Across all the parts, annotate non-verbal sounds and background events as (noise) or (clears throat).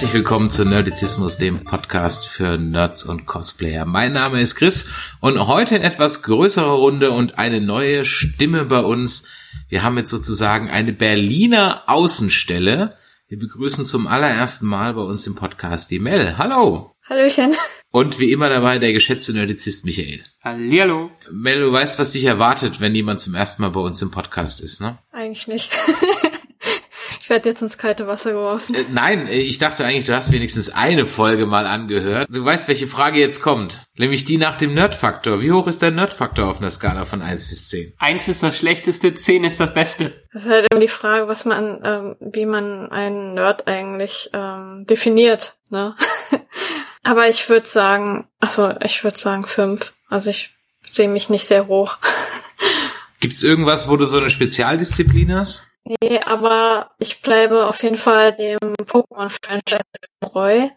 Herzlich willkommen zu Nerdizismus, dem Podcast für Nerds und Cosplayer. Mein Name ist Chris und heute in etwas größerer Runde und eine neue Stimme bei uns. Wir haben jetzt sozusagen eine Berliner Außenstelle. Wir begrüßen zum allerersten Mal bei uns im Podcast die Mel. Hallo! Hallöchen. Und wie immer dabei der geschätzte Nerdizist Michael. Hallihallo. Mel, du weißt, was dich erwartet, wenn jemand zum ersten Mal bei uns im Podcast ist, ne? Eigentlich nicht. Ich werde jetzt ins kalte Wasser geworfen. Äh, nein, äh, ich dachte eigentlich, du hast wenigstens eine Folge mal angehört. Du weißt, welche Frage jetzt kommt. Nämlich die nach dem Nerdfaktor. Wie hoch ist der Nerdfaktor auf einer Skala von 1 bis 10? Eins ist das Schlechteste, zehn ist das Beste. Das ist halt immer die Frage, was man, ähm, wie man einen Nerd eigentlich ähm, definiert. Ne? (laughs) Aber ich würde sagen, also ich würde sagen fünf. Also ich sehe mich nicht sehr hoch. (laughs) Gibt's irgendwas, wo du so eine Spezialdisziplin hast? Nee, aber ich bleibe auf jeden Fall dem Pokémon-Franchise treu.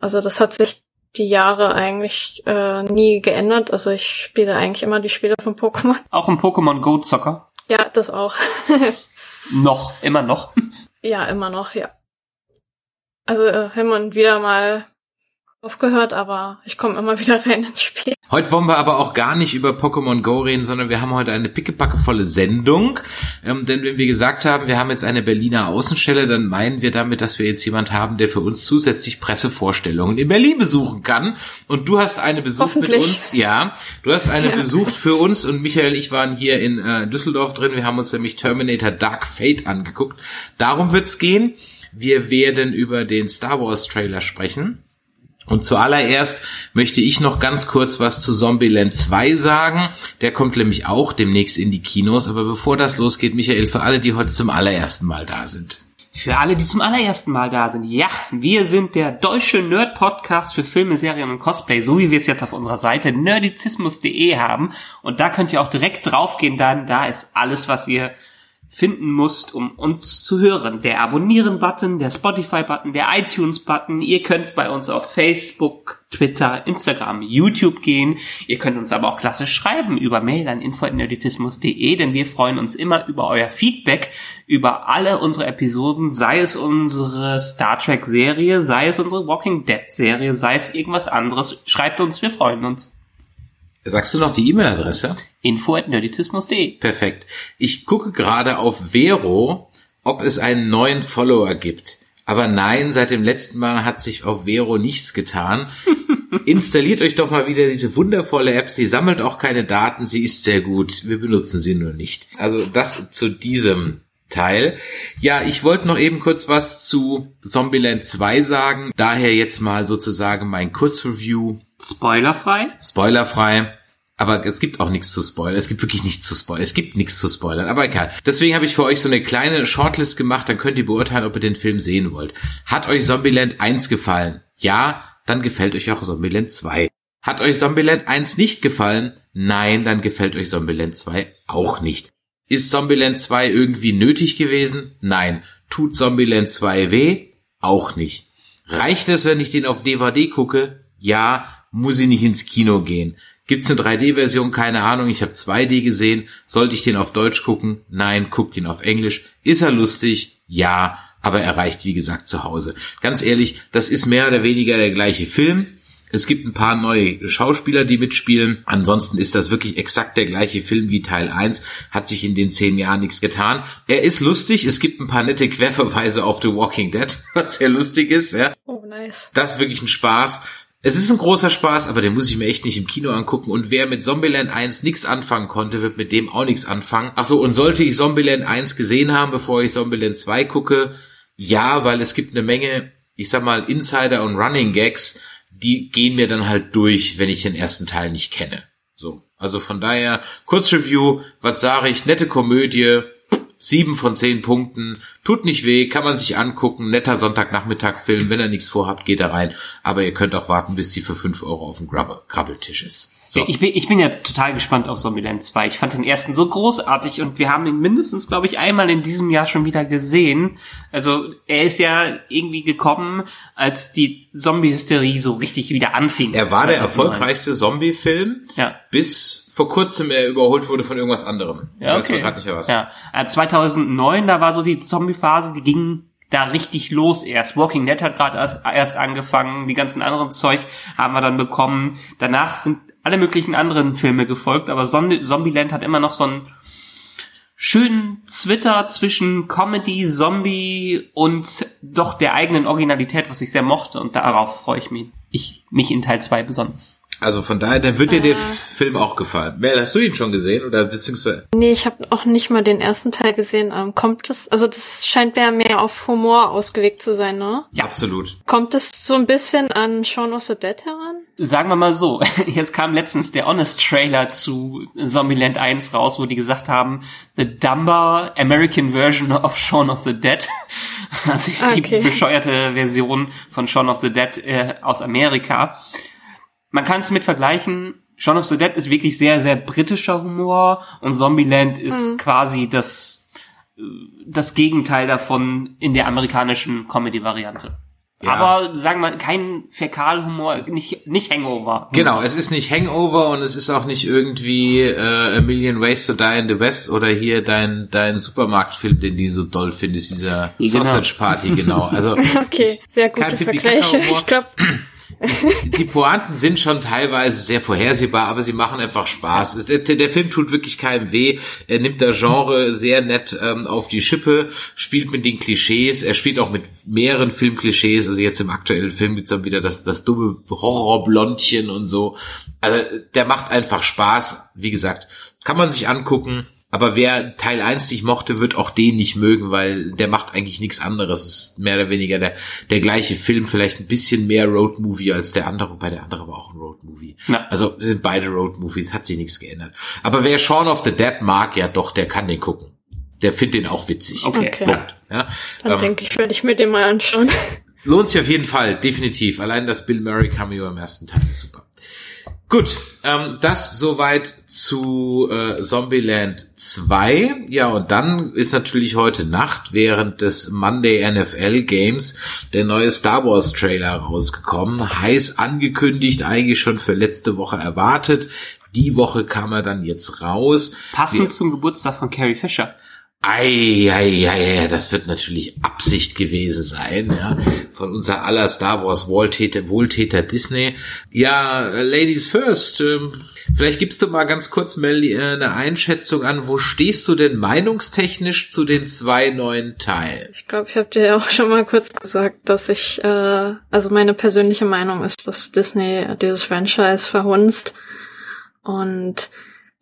Also das hat sich die Jahre eigentlich äh, nie geändert. Also ich spiele eigentlich immer die Spiele von Pokémon. (laughs) Auch im Pokémon Go Zocker. Ja, das auch. (laughs) Noch, immer noch. (laughs) ja, immer noch, ja. Also äh, hin und wieder mal aufgehört, aber ich komme immer wieder rein ins Spiel. Heute wollen wir aber auch gar nicht über Pokémon Go reden, sondern wir haben heute eine pickepackevolle Sendung. Ähm, denn wenn wir gesagt haben, wir haben jetzt eine Berliner Außenstelle, dann meinen wir damit, dass wir jetzt jemand haben, der für uns zusätzlich Pressevorstellungen in Berlin besuchen kann. Und du hast eine besucht mit uns. Ja, du hast eine Ja. besucht für uns und Michael und ich waren hier in äh, Düsseldorf drin. Wir haben uns nämlich Terminator Dark Fate angeguckt. Darum wird's gehen. Wir werden über den Star Wars Trailer sprechen. Und zuallererst möchte ich noch ganz kurz was zu Zombieland 2 sagen. Der kommt nämlich auch demnächst in die Kinos. Aber bevor das losgeht, Michael, für alle, die heute zum allerersten Mal da sind. Für alle, die zum allerersten Mal da sind. Ja, wir sind der deutsche Nerd-Podcast für Filme, Serien und Cosplay, so wie wir es jetzt auf unserer Seite nerdizismus.de haben. Und da könnt ihr auch direkt draufgehen, dann da ist alles, was ihr finden musst, um uns zu hören. Der Abonnieren-Button, der Spotify-Button, der iTunes-Button. Ihr könnt bei uns auf Facebook, Twitter, Instagram, YouTube gehen. Ihr könnt uns aber auch klassisch schreiben über Mail an info.nerdizismus.de, denn wir freuen uns immer über euer Feedback über alle unsere Episoden, sei es unsere Star Trek-Serie, sei es unsere Walking Dead-Serie, sei es irgendwas anderes. Schreibt uns, wir freuen uns. Sagst du noch die E-Mail-Adresse? info.nerdizismus.de Perfekt. Ich gucke gerade auf Vero, ob es einen neuen Follower gibt. Aber nein, seit dem letzten Mal hat sich auf Vero nichts getan. (laughs) Installiert euch doch mal wieder diese wundervolle App. Sie sammelt auch keine Daten. Sie ist sehr gut. Wir benutzen sie nur nicht. Also das zu diesem Teil. Ja, ich wollte noch eben kurz was zu Zombieland 2 sagen. Daher jetzt mal sozusagen mein Kurzreview Spoilerfrei? spoilerfrei. Aber es gibt auch nichts zu spoilern. Es gibt wirklich nichts zu spoilern. Es gibt nichts zu spoilern. Aber egal. Deswegen habe ich für euch so eine kleine Shortlist gemacht. Dann könnt ihr beurteilen, ob ihr den Film sehen wollt. Hat euch Zombieland 1 gefallen? Ja, dann gefällt euch auch Zombieland 2. Hat euch Zombieland 1 nicht gefallen? Nein, dann gefällt euch Zombieland 2 auch nicht. Ist Zombieland 2 irgendwie nötig gewesen? Nein. Tut Zombieland 2 weh? Auch nicht. Reicht es, wenn ich den auf DVD gucke? Ja, muss ich nicht ins Kino gehen. Gibt's eine 3D-Version? Keine Ahnung. Ich habe 2D gesehen. Sollte ich den auf Deutsch gucken? Nein, guckt ihn auf Englisch. Ist er lustig? Ja, aber er reicht wie gesagt zu Hause. Ganz ehrlich, das ist mehr oder weniger der gleiche Film. Es gibt ein paar neue Schauspieler, die mitspielen. Ansonsten ist das wirklich exakt der gleiche Film wie Teil 1. Hat sich in den zehn Jahren nichts getan. Er ist lustig. Es gibt ein paar nette Querverweise auf The Walking Dead, (laughs) was sehr lustig ist. Ja. Oh, nice. Das ist wirklich ein Spaß. Es ist ein großer Spaß, aber den muss ich mir echt nicht im Kino angucken. Und wer mit Zombieland 1 nichts anfangen konnte, wird mit dem auch nichts anfangen. Achso, und sollte ich Zombieland 1 gesehen haben, bevor ich Zombieland 2 gucke? Ja, weil es gibt eine Menge, ich sag mal, Insider und Running Gags, die gehen mir dann halt durch, wenn ich den ersten Teil nicht kenne. So. Also von daher, Kurzreview, was sage ich, nette Komödie, Sieben von zehn Punkten. Tut nicht weh, kann man sich angucken. Netter Sonntagnachmittag-Film. Wenn ihr nichts vorhabt, geht da rein. Aber ihr könnt auch warten, bis die für fünf Euro auf dem Krabbeltisch ist. So. Ich, bin, ich bin ja total gespannt auf Zombieland 2. Ich fand den ersten so großartig und wir haben ihn mindestens, glaube ich, einmal in diesem Jahr schon wieder gesehen. Also er ist ja irgendwie gekommen, als die Zombie-Hysterie so richtig wieder anfing. Er war der 2009. erfolgreichste Zombie-Film, Ja. bis vor kurzem er überholt wurde von irgendwas anderem. Ich Ja, weiß okay. grad nicht was. Ja. Äh, 2009, da war so die Zombie-Phase, die ging da richtig los erst. Walking Dead hat gerade erst, erst angefangen, die ganzen anderen Zeug haben wir dann bekommen. Danach sind alle möglichen anderen Filme gefolgt, aber Zombi- Zombieland hat immer noch so einen schönen Zwitter zwischen Comedy, Zombie und doch der eigenen Originalität, was ich sehr mochte und darauf freue ich mich. Ich, mich in Teil 2 besonders. Also von daher, dann wird dir der Film auch gefallen. Mel, hast du ihn schon gesehen oder beziehungsweise? Nee, ich habe auch nicht mal den ersten Teil gesehen. Ähm, kommt es, also das scheint ja mehr auf Humor ausgelegt zu sein, ne? Ja. Absolut. Kommt es so ein bisschen an Shaun of the Dead heran? Sagen wir mal so, (laughs) jetzt kam letztens der Honest Trailer zu Zombieland 1 raus, wo die gesagt haben, the dumber American version of Shaun of the Dead. (laughs) Also die Okay. bescheuerte Version von Shaun of the Dead äh, aus Amerika. Man kann es mit vergleichen. Shaun of the Dead ist wirklich sehr, sehr britischer Humor und Zombieland ist quasi das, das Gegenteil davon in der amerikanischen Comedy-Variante. Ja. Aber sagen wir, kein Fäkalhumor, nicht, nicht Hangover. Genau, es ist nicht Hangover und es ist auch nicht irgendwie äh, A Million Ways to Die in the West oder hier dein dein Supermarktfilm, den du so doll findest, dieser Genau. Sausage Party, genau. Also (laughs) Okay, sehr kein gute Vergleiche. Ich glaube, die Pointen sind schon teilweise sehr vorhersehbar, aber sie machen einfach Spaß. Der, der Film tut wirklich keinem weh. Er nimmt das Genre sehr nett ähm, auf die Schippe, spielt mit den Klischees. Er spielt auch mit mehreren Filmklischees. Also jetzt im aktuellen Film gibt's dann wieder das, das dumme Horrorblondchen und so. Also der macht einfach Spaß. Wie gesagt, kann man sich angucken. Aber wer Teil 1 nicht mochte, wird auch den nicht mögen, weil der macht eigentlich nichts anderes. Es ist mehr oder weniger der, der gleiche Film, vielleicht ein bisschen mehr Roadmovie als der andere, wobei der andere war auch ein Roadmovie. Ja. Also es sind beide Roadmovies, hat sich nichts geändert. Aber wer Shaun of the Dead mag, ja doch, der kann den gucken. Der findet den auch witzig. Okay. Okay. Punkt. Ja? dann Ähm, denke ich, werde ich mir den mal anschauen. Lohnt sich auf jeden Fall, definitiv. Allein das Bill Murray Cameo im ersten Teil ist super. Gut, ähm, das soweit zu äh, Zombieland 2. Ja, und dann ist natürlich heute Nacht während des Monday NFL Games der neue Star Wars Trailer rausgekommen. Heiß angekündigt, eigentlich schon für letzte Woche erwartet. Die Woche kam er dann jetzt raus. Passend Wir- zum Geburtstag von Carrie Fisher. Ei, ei, ei, ei, das wird natürlich Absicht gewesen sein, ja, von unser aller Star Wars Wohltäter, Wohltäter Disney. Ja, äh, Ladies first, ähm, vielleicht gibst du mal ganz kurz Mel äh, eine Einschätzung an, wo stehst du denn meinungstechnisch zu den zwei neuen Teilen? Ich glaube, ich habe dir ja auch schon mal kurz gesagt, dass ich, äh, also meine persönliche Meinung ist, dass Disney dieses Franchise verhunzt. Und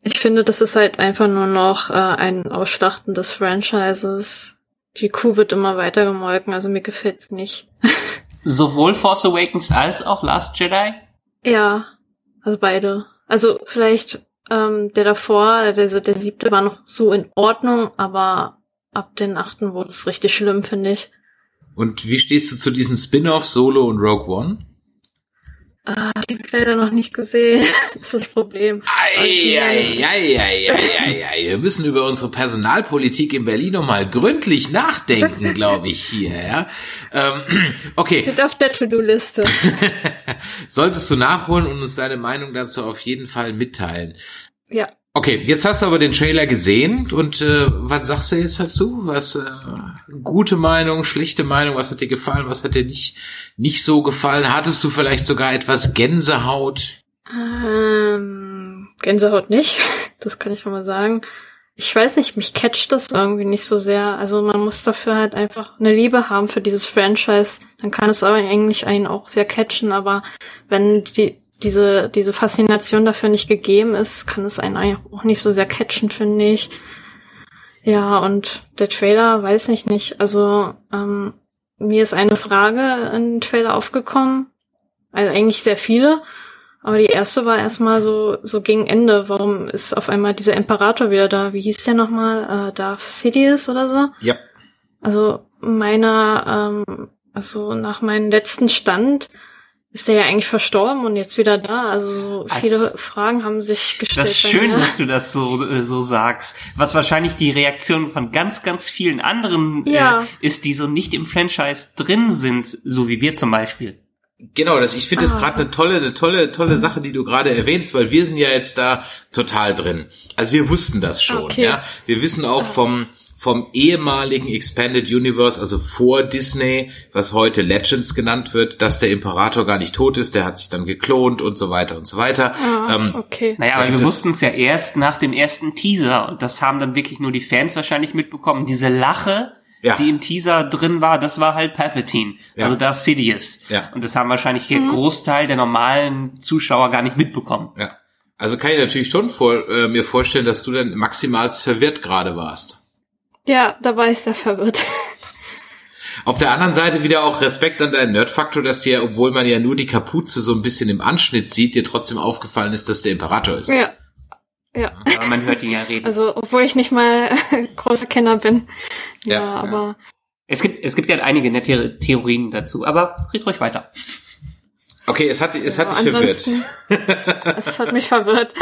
ich finde, das ist halt einfach nur noch äh, ein Ausschlachten des Franchises. Die Kuh wird immer weiter gemolken, also mir gefällt's nicht. (laughs) Sowohl Force Awakens als auch Last Jedi. Ja, also beide. Also vielleicht ähm, der davor, der, der siebte war noch so in Ordnung, aber ab den achten wurde es richtig schlimm, finde ich. Und wie stehst du zu diesen Spin-Off Solo und Rogue One? Ah, die leider noch nicht gesehen. (laughs) das ist das Problem. Ei, ei, ei, ei, ei, ei. Wir müssen über unsere Personalpolitik in Berlin nochmal gründlich nachdenken, (laughs) glaube ich, hier. Ja? Ähm, (clears throat) okay, Steht auf der To-Do-Liste. (laughs) solltest du nachholen und uns deine Meinung dazu auf jeden Fall mitteilen. Ja. Okay, jetzt hast du aber den Trailer gesehen und äh, was sagst du jetzt dazu? Was äh, gute Meinung, schlechte Meinung, was hat dir gefallen, was hat dir nicht nicht so gefallen? Hattest du vielleicht sogar etwas Gänsehaut? Ähm, Gänsehaut nicht. (laughs) Das kann ich schon mal sagen. Ich weiß nicht, mich catcht das irgendwie nicht so sehr. Also man muss dafür halt einfach eine Liebe haben für dieses Franchise. Dann kann es aber eigentlich einen auch sehr catchen. Aber wenn die, diese, diese Faszination dafür nicht gegeben ist, kann es einen auch nicht so sehr catchen, finde ich. Ja, und der Trailer weiß ich nicht. Also ähm, mir ist eine Frage in den Trailer aufgekommen. Also eigentlich sehr viele. Aber die erste war erstmal so, so gegen Ende. Warum ist auf einmal dieser Imperator wieder da? Wie hieß der nochmal? Äh, Darth Sidious oder so? Ja. Also meiner, ähm, also nach meinem letzten Stand ist der ja eigentlich verstorben und jetzt wieder da. Also so viele Das- Fragen haben sich gestellt. Das ist schön, mir. dass du das so, äh, so sagst. Was wahrscheinlich die Reaktion von ganz, ganz vielen anderen Ja. äh, ist, die so nicht im Franchise drin sind, so wie wir zum Beispiel. Genau, das, ich finde das Ah. gerade eine tolle, eine tolle, tolle Sache, die du gerade erwähnst, weil wir sind ja jetzt da total drin. Also wir wussten das schon, Okay. ja. Wir wissen auch vom, vom ehemaligen Expanded Universe, also vor Disney, was heute Legends genannt wird, dass der Imperator gar nicht tot ist, der hat sich dann geklont und so weiter und so weiter. Ah, Ähm, okay. Naja, aber Ja, wir wussten es ja erst nach dem ersten Teaser und das haben dann wirklich nur die Fans wahrscheinlich mitbekommen. Diese Lache, Ja. die im Teaser drin war, das war halt Palpatine, Ja. also Darth Sidious. Ja. Und das haben wahrscheinlich der Großteil der normalen Zuschauer gar nicht mitbekommen. Ja. Also kann ich natürlich schon vor, äh, mir vorstellen, dass du dann maximal verwirrt gerade warst. Ja, da war ich sehr verwirrt. (laughs) Auf der anderen Seite wieder auch Respekt an deinen Nerdfaktor, dass dir, obwohl man ja nur die Kapuze so ein bisschen im Anschnitt sieht, dir trotzdem aufgefallen ist, dass der Imperator ist. ja. Ja. Aber man hört ihn ja reden. Also, obwohl ich nicht mal (laughs) großer Kenner bin. Ja, Ja, ja. aber Es gibt, es gibt ja einige nette Theorien dazu, aber red ruhig weiter. Okay, es hat, es hat Ja, dich verwirrt. (laughs) Es hat mich verwirrt.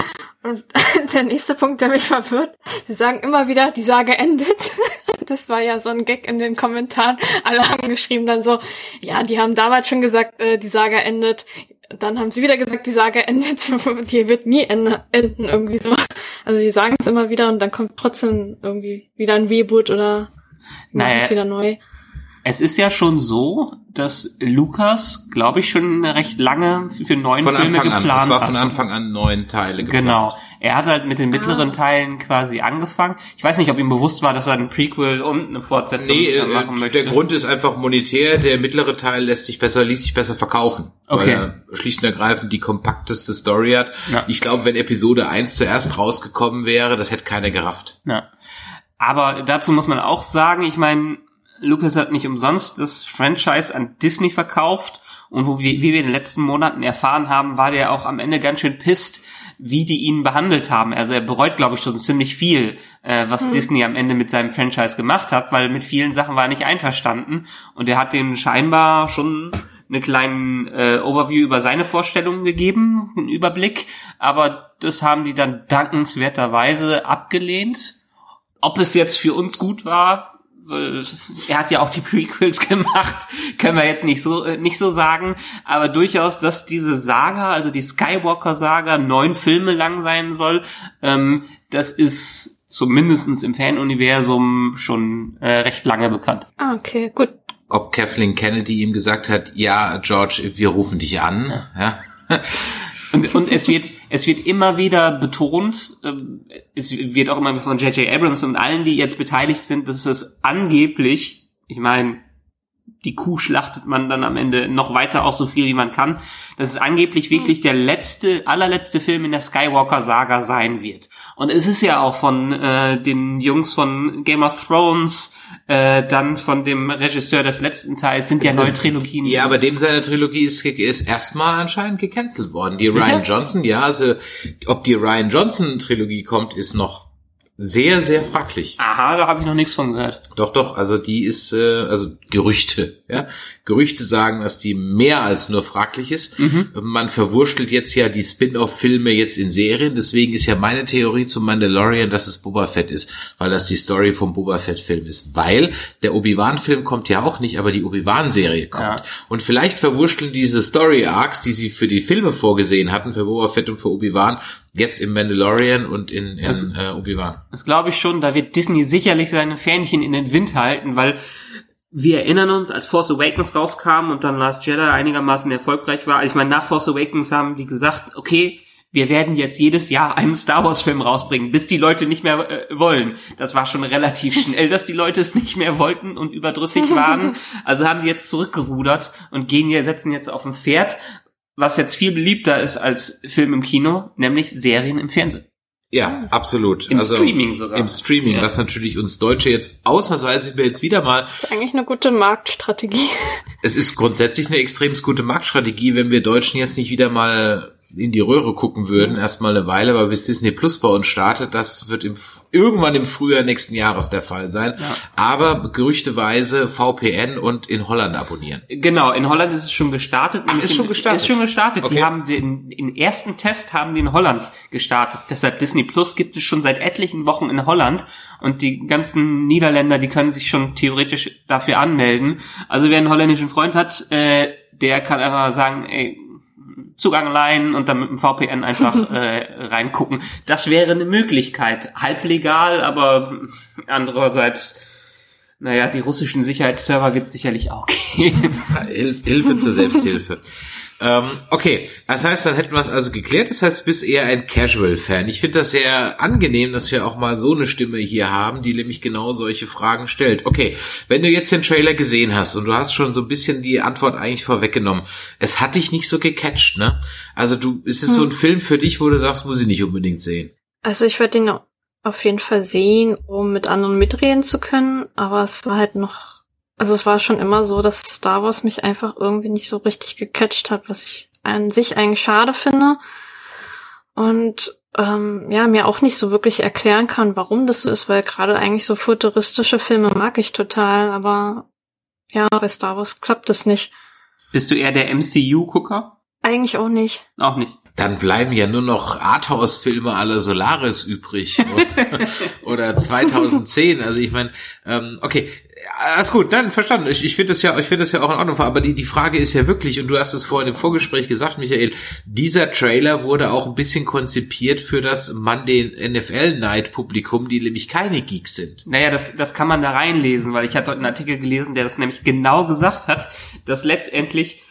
Und (laughs) der nächste Punkt, der mich verwirrt, sie sagen immer wieder, die Sage endet. (laughs) Das war ja so ein Gag in den Kommentaren. Alle haben geschrieben dann so, ja, die haben damals schon gesagt, äh, die Sage endet. Dann haben sie wieder gesagt, die Sage endet. (laughs) Die wird nie ende- enden, irgendwie so. Also sie sagen es immer wieder und dann kommt trotzdem irgendwie wieder ein Reboot oder Naja. wieder neu. Es ist ja schon so, dass Lukas, glaube ich, schon recht lange für neun Von Filme Anfang an. geplant Es war von. Anfang an neun Teile geplant. Genau. Er hat halt mit den mittleren Ah. Teilen quasi angefangen. Ich weiß nicht, ob ihm bewusst war, dass er ein Prequel und eine Fortsetzung Nee, da machen äh, möchte. der Grund ist einfach monetär. Der mittlere Teil lässt sich besser, ließ sich besser verkaufen. Okay. Weil er schlicht und ergreifend die kompakteste Story hat. Ja. Ich glaube, wenn Episode 1 zuerst rausgekommen wäre, das hätte keiner gerafft. Ja. Aber dazu muss man auch sagen, ich meine, Lucas hat nicht umsonst das Franchise an Disney verkauft und wo wir, wie wir in den letzten Monaten erfahren haben, war der auch am Ende ganz schön pisst, wie die ihn behandelt haben. Also er bereut, glaube ich, schon ziemlich viel, äh, was Disney am Ende mit seinem Franchise gemacht hat, weil mit vielen Sachen war er nicht einverstanden und er hat denen scheinbar schon einen kleinen äh, Overview über seine Vorstellungen gegeben, einen Überblick, aber das haben die dann dankenswerterweise abgelehnt. Ob es jetzt für uns gut war, er hat ja auch die Prequels (laughs) gemacht, können wir jetzt nicht so äh, nicht so sagen, aber durchaus, dass diese Saga, also die Skywalker Saga, neun Filme lang sein soll, ähm, das ist zumindestens im Fanuniversum schon äh, recht lange bekannt. Ah, okay, gut. Ob Kathleen Kennedy ihm gesagt hat, ja, George, wir rufen dich an. Ja. Und, und es wird, es wird immer wieder betont, ähm, es wird auch immer von J.J. Abrams und allen, die jetzt beteiligt sind, dass es angeblich, ich meine, die Kuh schlachtet man dann am Ende noch weiter auch so viel wie man kann, dass es angeblich wirklich der letzte, allerletzte Film in der Skywalker-Saga sein wird. Und es ist ja auch von äh, den Jungs von Game of Thrones, äh, dann von dem Regisseur des letzten Teils, sind ja neue Trilogien. Ja, aber dem seine Trilogie ist, ist erstmal anscheinend gecancelt worden. Die Sicher? Ryan Johnson, ja, also ob die Ryan Johnson Trilogie kommt, ist noch sehr, sehr fraglich. Aha, da habe ich noch nichts von gehört. Doch, doch, also die ist, äh, also Gerüchte, ja. Gerüchte sagen, dass die mehr als nur fraglich ist. Man verwurschtelt jetzt ja die Spin-off-Filme jetzt in Serien, deswegen ist ja meine Theorie zum Mandalorian, dass es Boba Fett ist, weil das die Story vom Boba Fett-Film ist. Weil der Obi-Wan-Film kommt ja auch nicht, aber die Obi-Wan-Serie kommt. Ja. Und vielleicht verwurschteln diese Story-Arcs, die sie für die Filme vorgesehen hatten, für Boba Fett und für Obi-Wan, jetzt im Mandalorian und in, in Also- äh, Obi-Wan. Das glaube ich schon, da wird Disney sicherlich seine Fähnchen in den Wind halten, weil wir erinnern uns, als Force Awakens rauskam und dann Last Jedi einigermaßen erfolgreich war. Also ich meine, nach Force Awakens haben die gesagt, okay, wir werden jetzt jedes Jahr einen Star Wars Film rausbringen, bis die Leute nicht mehr äh, wollen. Das war schon relativ (laughs) schnell, dass die Leute es nicht mehr wollten und überdrüssig waren. (laughs) Also haben die jetzt zurückgerudert und gehen hier, setzen jetzt auf ein Pferd, was jetzt viel beliebter ist als Film im Kino, nämlich Serien im Fernsehen. Ja, absolut. Im also, Streaming sogar. Im Streaming, Ja. was natürlich uns Deutsche jetzt ausnahmsweise wir jetzt wieder mal, Das ist eigentlich eine gute Marktstrategie. es ist grundsätzlich eine extrem gute Marktstrategie, wenn wir Deutschen jetzt nicht wieder mal in die Röhre gucken würden, erstmal eine Weile, aber bis Disney Plus bei uns startet, das wird im, irgendwann im Frühjahr nächsten Jahres der Fall sein. Ja. Aber gerüchteweise VPN und in Holland abonnieren. Genau, in Holland ist es schon gestartet. Ach, ist schon gestartet? Ist schon gestartet. Okay. Die haben den, den ersten Test haben die in Holland gestartet. Deshalb Disney Plus gibt es schon seit etlichen Wochen in Holland und die ganzen Niederländer, die können sich schon theoretisch dafür anmelden. Also wer einen holländischen Freund hat, äh, der kann einfach sagen, ey, Zugang leihen und dann mit dem VPN einfach (laughs) äh, reingucken. Das wäre eine Möglichkeit. Halblegal, aber andererseits, naja, die russischen Sicherheitsserver wird es sicherlich auch geben. Hilf, Hilfe zur Selbsthilfe. (laughs) ähm, okay, das heißt, dann hätten wir es also geklärt. Das heißt, du bist eher ein Casual-Fan. Ich finde das sehr angenehm, dass wir auch mal so eine Stimme hier haben, die nämlich genau solche Fragen stellt. Okay, wenn du jetzt den Trailer gesehen hast und du hast schon so ein bisschen die Antwort eigentlich vorweggenommen, es hat dich nicht so gecatcht, ne? Also du, ist es so ein Film für dich, wo du sagst, muss ich nicht unbedingt sehen? Also ich werde ihn auf jeden Fall sehen, um mit anderen mitreden zu können, aber es war halt noch, also es war schon immer so, dass Star Wars mich einfach irgendwie nicht so richtig gecatcht hat, was ich an sich eigentlich schade finde. Und ähm, ja, mir auch nicht so wirklich erklären kann, warum das so ist, weil gerade eigentlich so futuristische Filme mag ich total, aber ja, bei Star Wars klappt das nicht. Bist du eher der MCU-Gucker? Eigentlich auch nicht. Auch nicht. Dann bleiben ja nur noch Arthouse-Filme aller Solaris übrig (laughs) oder, oder 2010. Also ich meine, ähm, okay, alles gut, nein, verstanden. Ich, ich finde das ja, ich finde das ja auch in Ordnung. Aber die die Frage ist ja wirklich, und du hast es vorhin im Vorgespräch gesagt, Michael, dieser Trailer wurde auch ein bisschen konzipiert für das Monday NFL Night Publikum, die nämlich keine Geeks sind. Naja, das, das kann man da reinlesen, weil ich hatte heute einen Artikel gelesen, der das nämlich genau gesagt hat, dass letztendlich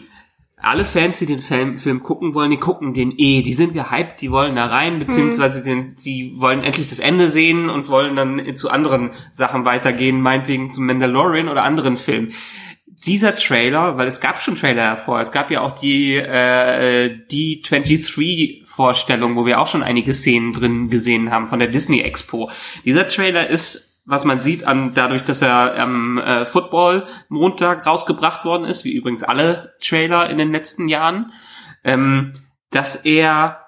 alle Fans, die den Film, Film gucken wollen, die gucken den eh. Die sind gehypt, die wollen da rein, beziehungsweise den, die wollen endlich das Ende sehen und wollen dann zu anderen Sachen weitergehen, meinetwegen zum Mandalorian oder anderen Filmen. Dieser Trailer, weil es gab schon Trailer hervor, es gab ja auch die äh, die 23 Vorstellung, wo wir auch schon einige Szenen drin gesehen haben von der Disney Expo. Dieser Trailer ist was man sieht an dadurch, dass er am äh, Football Montag rausgebracht worden ist, wie übrigens alle Trailer in den letzten Jahren, ähm, dass er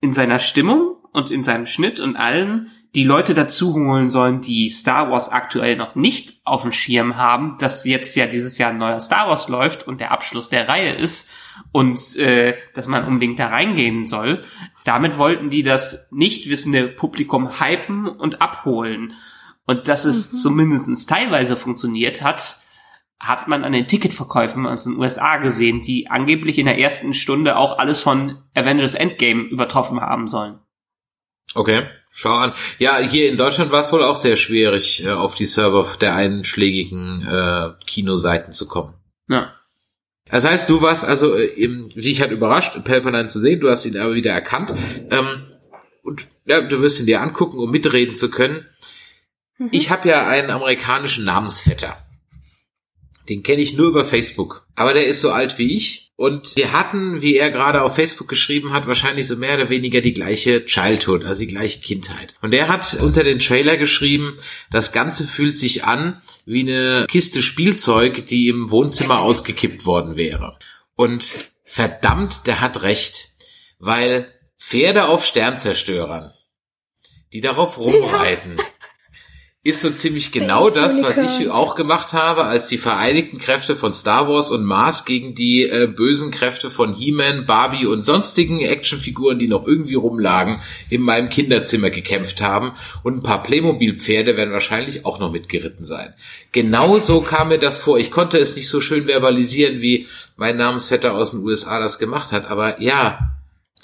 in seiner Stimmung und in seinem Schnitt und allen die Leute dazu holen sollen, die Star Wars aktuell noch nicht auf dem Schirm haben, dass jetzt ja dieses Jahr ein neuer Star Wars läuft und der Abschluss der Reihe ist und äh, dass man unbedingt da reingehen soll. Damit wollten die das nicht wissende Publikum hypen und abholen. Und dass es zumindest teilweise funktioniert hat, hat man an den Ticketverkäufen aus den USA gesehen, die angeblich in der ersten Stunde auch alles von Avengers Endgame übertroffen haben sollen. Okay, schau an. Ja, hier in Deutschland war es wohl auch sehr schwierig, äh, auf die Server der einschlägigen äh, Kinoseiten zu kommen. Ja. Das heißt, du warst also, äh, im, dich hat überrascht, Palpatine zu sehen, du hast ihn aber wieder erkannt. Ähm, und ja, du wirst ihn dir angucken, um mitreden zu können. Ich habe ja einen amerikanischen Namensvetter. Den kenne ich nur über Facebook. Aber der ist so alt wie ich. Und wir hatten, wie er gerade auf Facebook geschrieben hat, wahrscheinlich so mehr oder weniger die gleiche Childhood, also die gleiche Kindheit. Und er hat unter den Trailer geschrieben, das Ganze fühlt sich an wie eine Kiste Spielzeug, die im Wohnzimmer ausgekippt worden wäre. Und verdammt, der hat recht. Weil Pferde auf Sternzerstörern, die darauf rumreiten, (laughs) ist so ziemlich genau das, was ich auch gemacht habe, als die vereinigten Kräfte von Star Wars und Mars gegen die äh, bösen Kräfte von He-Man, Barbie und sonstigen Actionfiguren, die noch irgendwie rumlagen, in meinem Kinderzimmer gekämpft haben. Und ein paar Playmobil-Pferde werden wahrscheinlich auch noch mitgeritten sein. Genau so kam mir das vor. Ich konnte es nicht so schön verbalisieren, wie mein Namensvetter aus den USA das gemacht hat. Aber ja,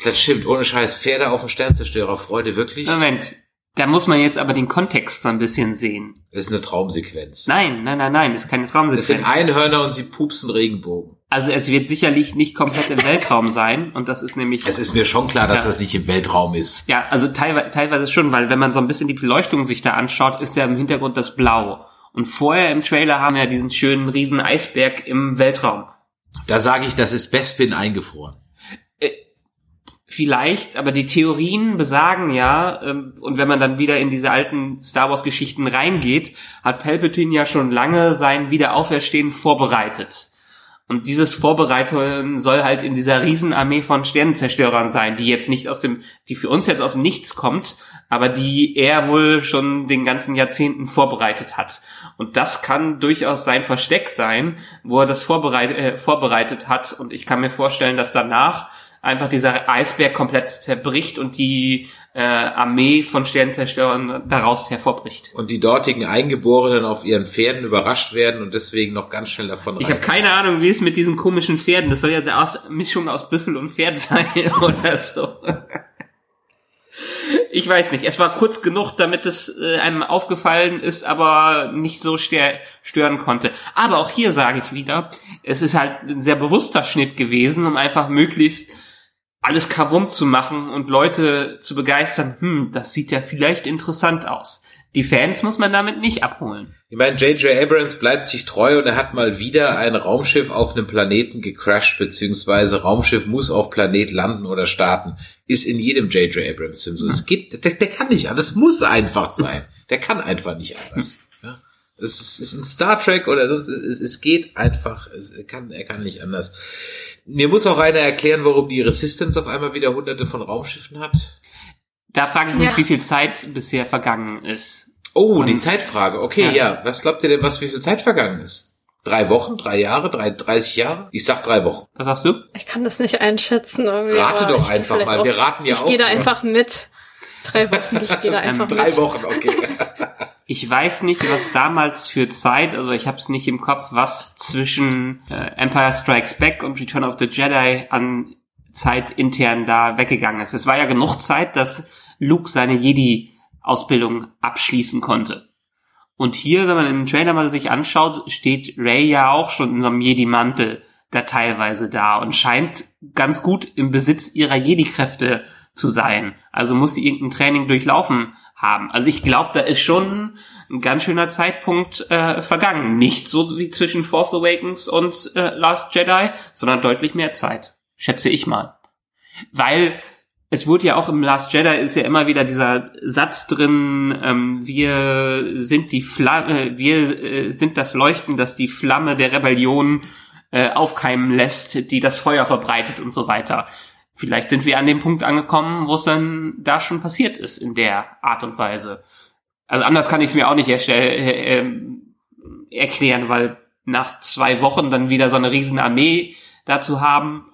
das stimmt. Ohne Scheiß. Pferde auf dem Sternzerstörer. Freude wirklich. Moment, da muss man jetzt aber den Kontext so ein bisschen sehen. Ist eine Traumsequenz. Nein, nein, nein, nein, ist keine Es sind Traumsequenz. Einhörner und sie pupsen Regenbogen. Also es wird sicherlich nicht komplett im Weltraum sein und das ist nämlich Es ist mir schon klar, dass Ja. das nicht im Weltraum ist. ja, also teilweise, teilweise schon, weil wenn man so ein bisschen die Beleuchtung sich da anschaut, ist ja im Hintergrund das Blau. Und vorher im Trailer haben wir ja diesen schönen riesen Eisberg im Weltraum. Da sage ich, das ist Bespin eingefroren. Vielleicht, aber die Theorien besagen ja, ähm, und wenn man dann wieder in diese alten Star Wars Geschichten reingeht, hat Palpatine ja schon lange sein Wiederauferstehen vorbereitet. Und dieses Vorbereiten soll halt in dieser Riesenarmee von Sternenzerstörern sein, die jetzt nicht aus dem, die für uns jetzt aus dem Nichts kommt, aber die er wohl schon den ganzen Jahrzehnten vorbereitet hat. Und das kann durchaus sein Versteck sein, wo er das vorbereit, äh, vorbereitet hat. Und ich kann mir vorstellen, dass danach einfach dieser Eisberg komplett zerbricht und die äh, Armee von Sternenzerstörern daraus hervorbricht. Und die dortigen Eingeborenen auf ihren Pferden überrascht werden und deswegen noch ganz schnell davon Ich habe keine Ahnung, wie es mit diesen komischen Pferden, das soll ja eine Aus Mischung aus Büffel und Pferd (laughs) sein oder so. Ich weiß nicht. Es war kurz genug, damit es äh, einem aufgefallen ist, aber nicht so stören konnte. Aber auch hier sage ich wieder, es ist halt ein sehr bewusster Schnitt gewesen, um einfach möglichst alles kavum zu machen und Leute zu begeistern, hm, das sieht ja vielleicht interessant aus. Die Fans muss man damit nicht abholen. Ich meine, J.J. Abrams bleibt sich treu und er hat mal wieder ein Raumschiff auf einem Planeten gecrashed, beziehungsweise Raumschiff muss auf Planet landen oder starten. Ist in jedem J.J. Abrams Film so. Es geht, der, der kann nicht anders, muss einfach sein. Der kann einfach nicht anders. Ja? Es ist ein Star Trek oder sonst, es, es geht einfach, es kann, er kann nicht anders. Mir muss auch einer erklären, warum die Resistance auf einmal wieder hunderte von Raumschiffen hat. Da frage ich mich, ja. wie viel Zeit bisher vergangen ist. Oh, die Zeitfrage. Okay, ja. ja. Was glaubt ihr denn, was wie viel Zeit vergangen ist? Drei Wochen, drei Jahre, drei, 30 Jahre? Ich sag drei Wochen. Was sagst du? Ich kann das nicht einschätzen. Irgendwie, Rate doch einfach mal. Wir raten ja ich auch. Ich gehe da einfach mit. Drei Wochen, ich gehe da (laughs) einfach drei mit. Drei Wochen, okay. (laughs) Ich weiß nicht, was damals für Zeit, also ich habe es nicht im Kopf, was zwischen äh, Empire Strikes Back und Return of the Jedi an Zeit intern da weggegangen ist. Es war ja genug Zeit, dass Luke seine Jedi-Ausbildung abschließen konnte. Und hier, wenn man im Trailer mal sich anschaut, steht Ray ja auch schon in so einem Jedi-Mantel da teilweise da und scheint ganz gut im Besitz ihrer Jedi-Kräfte zu sein. Also muss sie irgendein Training durchlaufen haben. Also ich glaube, da ist schon ein ganz schöner Zeitpunkt äh, vergangen. Nicht so wie zwischen Force Awakens und äh, Last Jedi, sondern deutlich mehr Zeit. Schätze ich mal. Weil es wurde ja auch im Last Jedi ist ja immer wieder dieser Satz drin, ähm, wir sind die Flamme, äh, wir äh, sind das Leuchten, das die Flamme der Rebellion äh, aufkeimen lässt, die das Feuer verbreitet und so weiter vielleicht sind wir an dem Punkt angekommen, wo es dann da schon passiert ist in der Art und Weise. Also anders kann ich es mir auch nicht äh, äh, erklären, weil nach zwei Wochen dann wieder so eine riesen Armee dazu haben,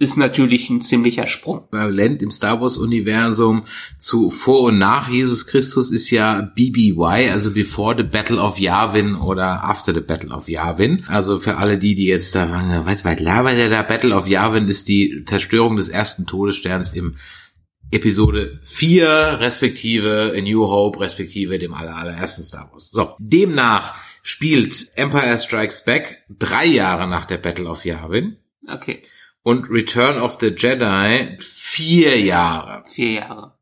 ist natürlich ein ziemlicher Sprung. Land im Star Wars Universum zu vor und nach Jesus Christus ist ja BBY, also Before the Battle of Yavin oder After the Battle of Yavin. Also für alle die, die jetzt da, weiß weit labert der da, Battle of Yavin ist die Zerstörung des ersten Todessterns im Episode 4 respektive A New Hope respektive dem aller, allerersten Star Wars. So, demnach spielt Empire Strikes Back drei Jahre nach der Battle of Yavin. Okay und Return of the Jedi vier Jahre. Vier Jahre.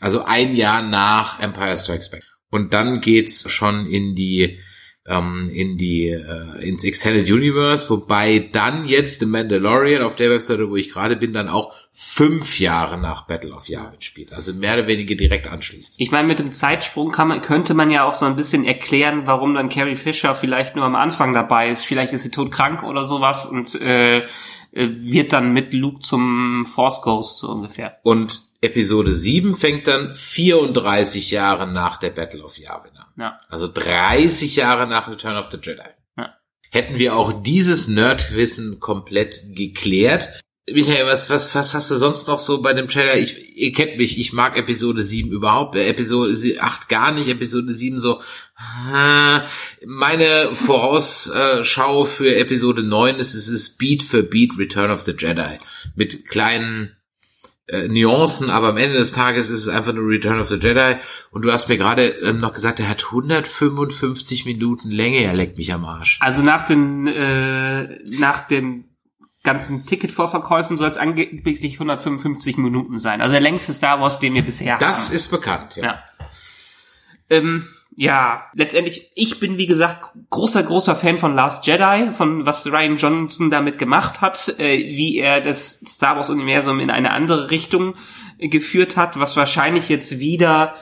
Also ein Jahr nach Empire Strikes Back. Und dann geht's schon in die ähm, in die äh, ins Extended Universe, wobei dann jetzt The Mandalorian auf der Webseite, wo ich gerade bin, dann auch fünf Jahre nach Battle of Yavin spielt. Also mehr oder weniger direkt anschließt. Ich meine, mit dem Zeitsprung kann man, könnte man ja auch so ein bisschen erklären, warum dann Carrie Fisher vielleicht nur am Anfang dabei ist. Vielleicht ist sie todkrank oder sowas und äh, äh, wird dann mit Luke zum Force Ghost so ungefähr. Und Episode 7 fängt dann 34 Jahre nach der Battle of Yavin an. Ja. Also 30 Jahre nach Return of the Jedi. Ja. Hätten wir auch dieses Nerdwissen komplett geklärt, Michael, was, was, was hast du sonst noch so bei dem Trailer? Ich, ihr kennt mich, ich mag Episode 7 überhaupt, äh, Episode 8 gar nicht, Episode 7 so, meine Vorausschau für Episode 9 ist, es ist Beat für Beat Return of the Jedi. Mit kleinen äh, Nuancen, aber am Ende des Tages ist es einfach nur Return of the Jedi. Und du hast mir gerade ähm, noch gesagt, er hat 155 Minuten Länge, er leckt mich am Arsch. Also nach den, äh, nach den ganzen Ticketvorverkäufen soll es angeblich 155 Minuten sein. Also der längste Star Wars, den wir bisher das haben. Das ist bekannt, ja. Ja. Ähm, ja, letztendlich, ich bin wie gesagt großer, großer Fan von Last Jedi, von was Ryan Johnson damit gemacht hat, äh, wie er das Star Wars Universum in eine andere Richtung äh, geführt hat, was wahrscheinlich jetzt wieder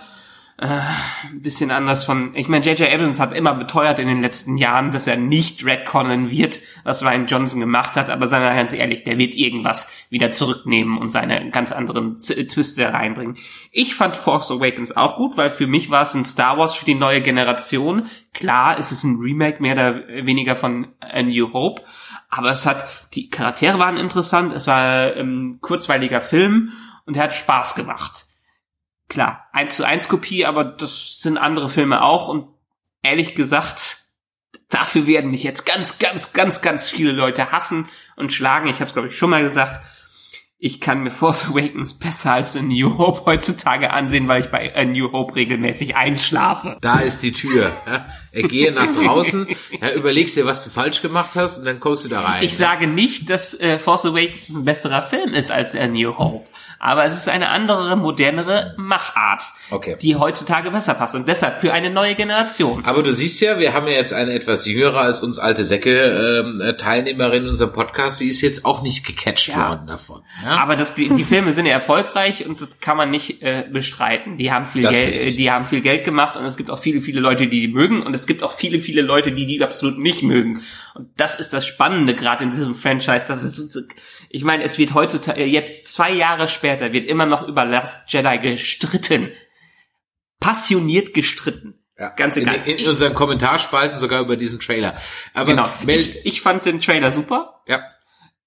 ein bisschen anders von. Ich meine, J.J. Abrams hat immer beteuert in den letzten Jahren, dass er nicht redconnen wird, was Ryan Johnson gemacht hat, aber seien wir ganz ehrlich, der wird irgendwas wieder zurücknehmen und seine ganz anderen Z Twiste reinbringen. Ich fand Force Awakens auch gut, weil für mich war es ein Star Wars für die neue Generation. Klar, es ist ein Remake mehr oder weniger von A New Hope, aber es hat, die Charaktere waren interessant, es war ein ähm, kurzweiliger Film und er hat Spaß gemacht klar, eins zu eins Kopie, aber das sind andere Filme auch und ehrlich gesagt, dafür werden mich jetzt ganz, ganz, ganz, ganz viele Leute hassen und schlagen. Ich habe es glaube ich schon mal gesagt. Ich kann mir Force Awakens besser als A New Hope heutzutage ansehen, weil ich bei A New Hope regelmäßig einschlafe. Da ist die Tür. Ja. Gehe nach draußen, (laughs) ja, überlegst dir, was du falsch gemacht hast und dann kommst du da rein. Ich sage nicht, dass äh, Force Awakens ein besserer Film ist als A New Hope aber es ist eine andere, modernere Machart, Okay. die heutzutage besser passt und deshalb für eine neue Generation. Aber du siehst ja, wir haben ja jetzt eine etwas jüngere als uns alte Säcke äh, Teilnehmerin in unserem Podcast. Sie ist jetzt auch nicht gecatcht Ja. worden davon. Ja? Aber das, die, die Filme sind ja erfolgreich und das kann man nicht äh, bestreiten. Die haben viel Das Geld, äh, die haben viel Geld gemacht und es gibt auch viele, viele Leute, die die mögen und es gibt auch viele, viele Leute, die die absolut nicht mögen. Und das ist das Spannende gerade in diesem Franchise. Das ist, ich meine, es wird heutzutage jetzt zwei Jahre später wird immer noch über Last Jedi gestritten, passioniert gestritten. ja. Ganz egal. In, in unseren Kommentarspalten sogar über diesen Trailer. Aber Genau. Mel, Ich, ich fand den Trailer super. ja,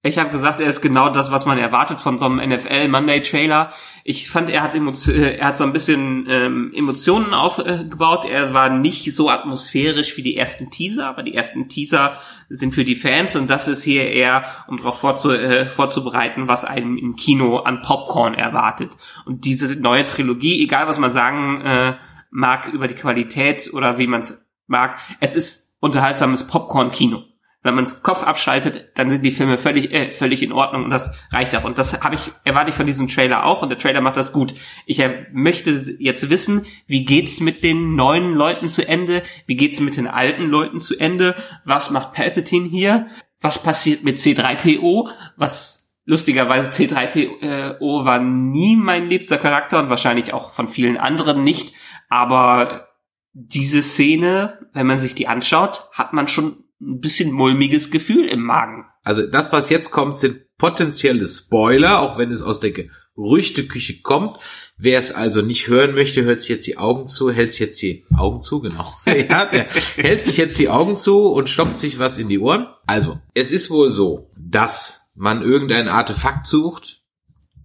Ich habe gesagt, er ist genau das, was man erwartet von so einem NFL Monday Trailer. Ich fand, er hat, Emotio äh, er hat so ein bisschen ähm, Emotionen aufgebaut. Er war nicht so atmosphärisch wie die ersten Teaser, aber die ersten Teaser sind für die Fans und das ist hier eher, um darauf vorzu äh, vorzubereiten, was einen im Kino an Popcorn erwartet. Und diese neue Trilogie, egal was man sagen äh, mag über die Qualität oder wie man es mag, es ist unterhaltsames Popcorn-Kino wenn man es Kopf abschaltet, dann sind die Filme völlig äh, völlig in Ordnung und das reicht auch. Und das habe ich erwarte ich von diesem Trailer auch und der Trailer macht das gut. Ich äh, möchte jetzt wissen, wie geht's mit den neuen Leuten zu Ende? Wie geht's mit den alten Leuten zu Ende? Was macht Palpatine hier? Was passiert mit C3PO? Was lustigerweise C3PO war nie mein liebster Charakter und wahrscheinlich auch von vielen anderen nicht, aber diese Szene, wenn man sich die anschaut, hat man schon ein bisschen mulmiges Gefühl im Magen. also das, was jetzt kommt, sind potenzielle Spoiler, auch wenn es aus der Gerüchteküche kommt. Wer es also nicht hören möchte, hört sich jetzt die Augen zu, hält sich jetzt die Augen zu, genau. (laughs) ja, der hält sich jetzt die Augen zu und stopft sich was in die Ohren. Also, es ist wohl so, dass man irgendein Artefakt sucht,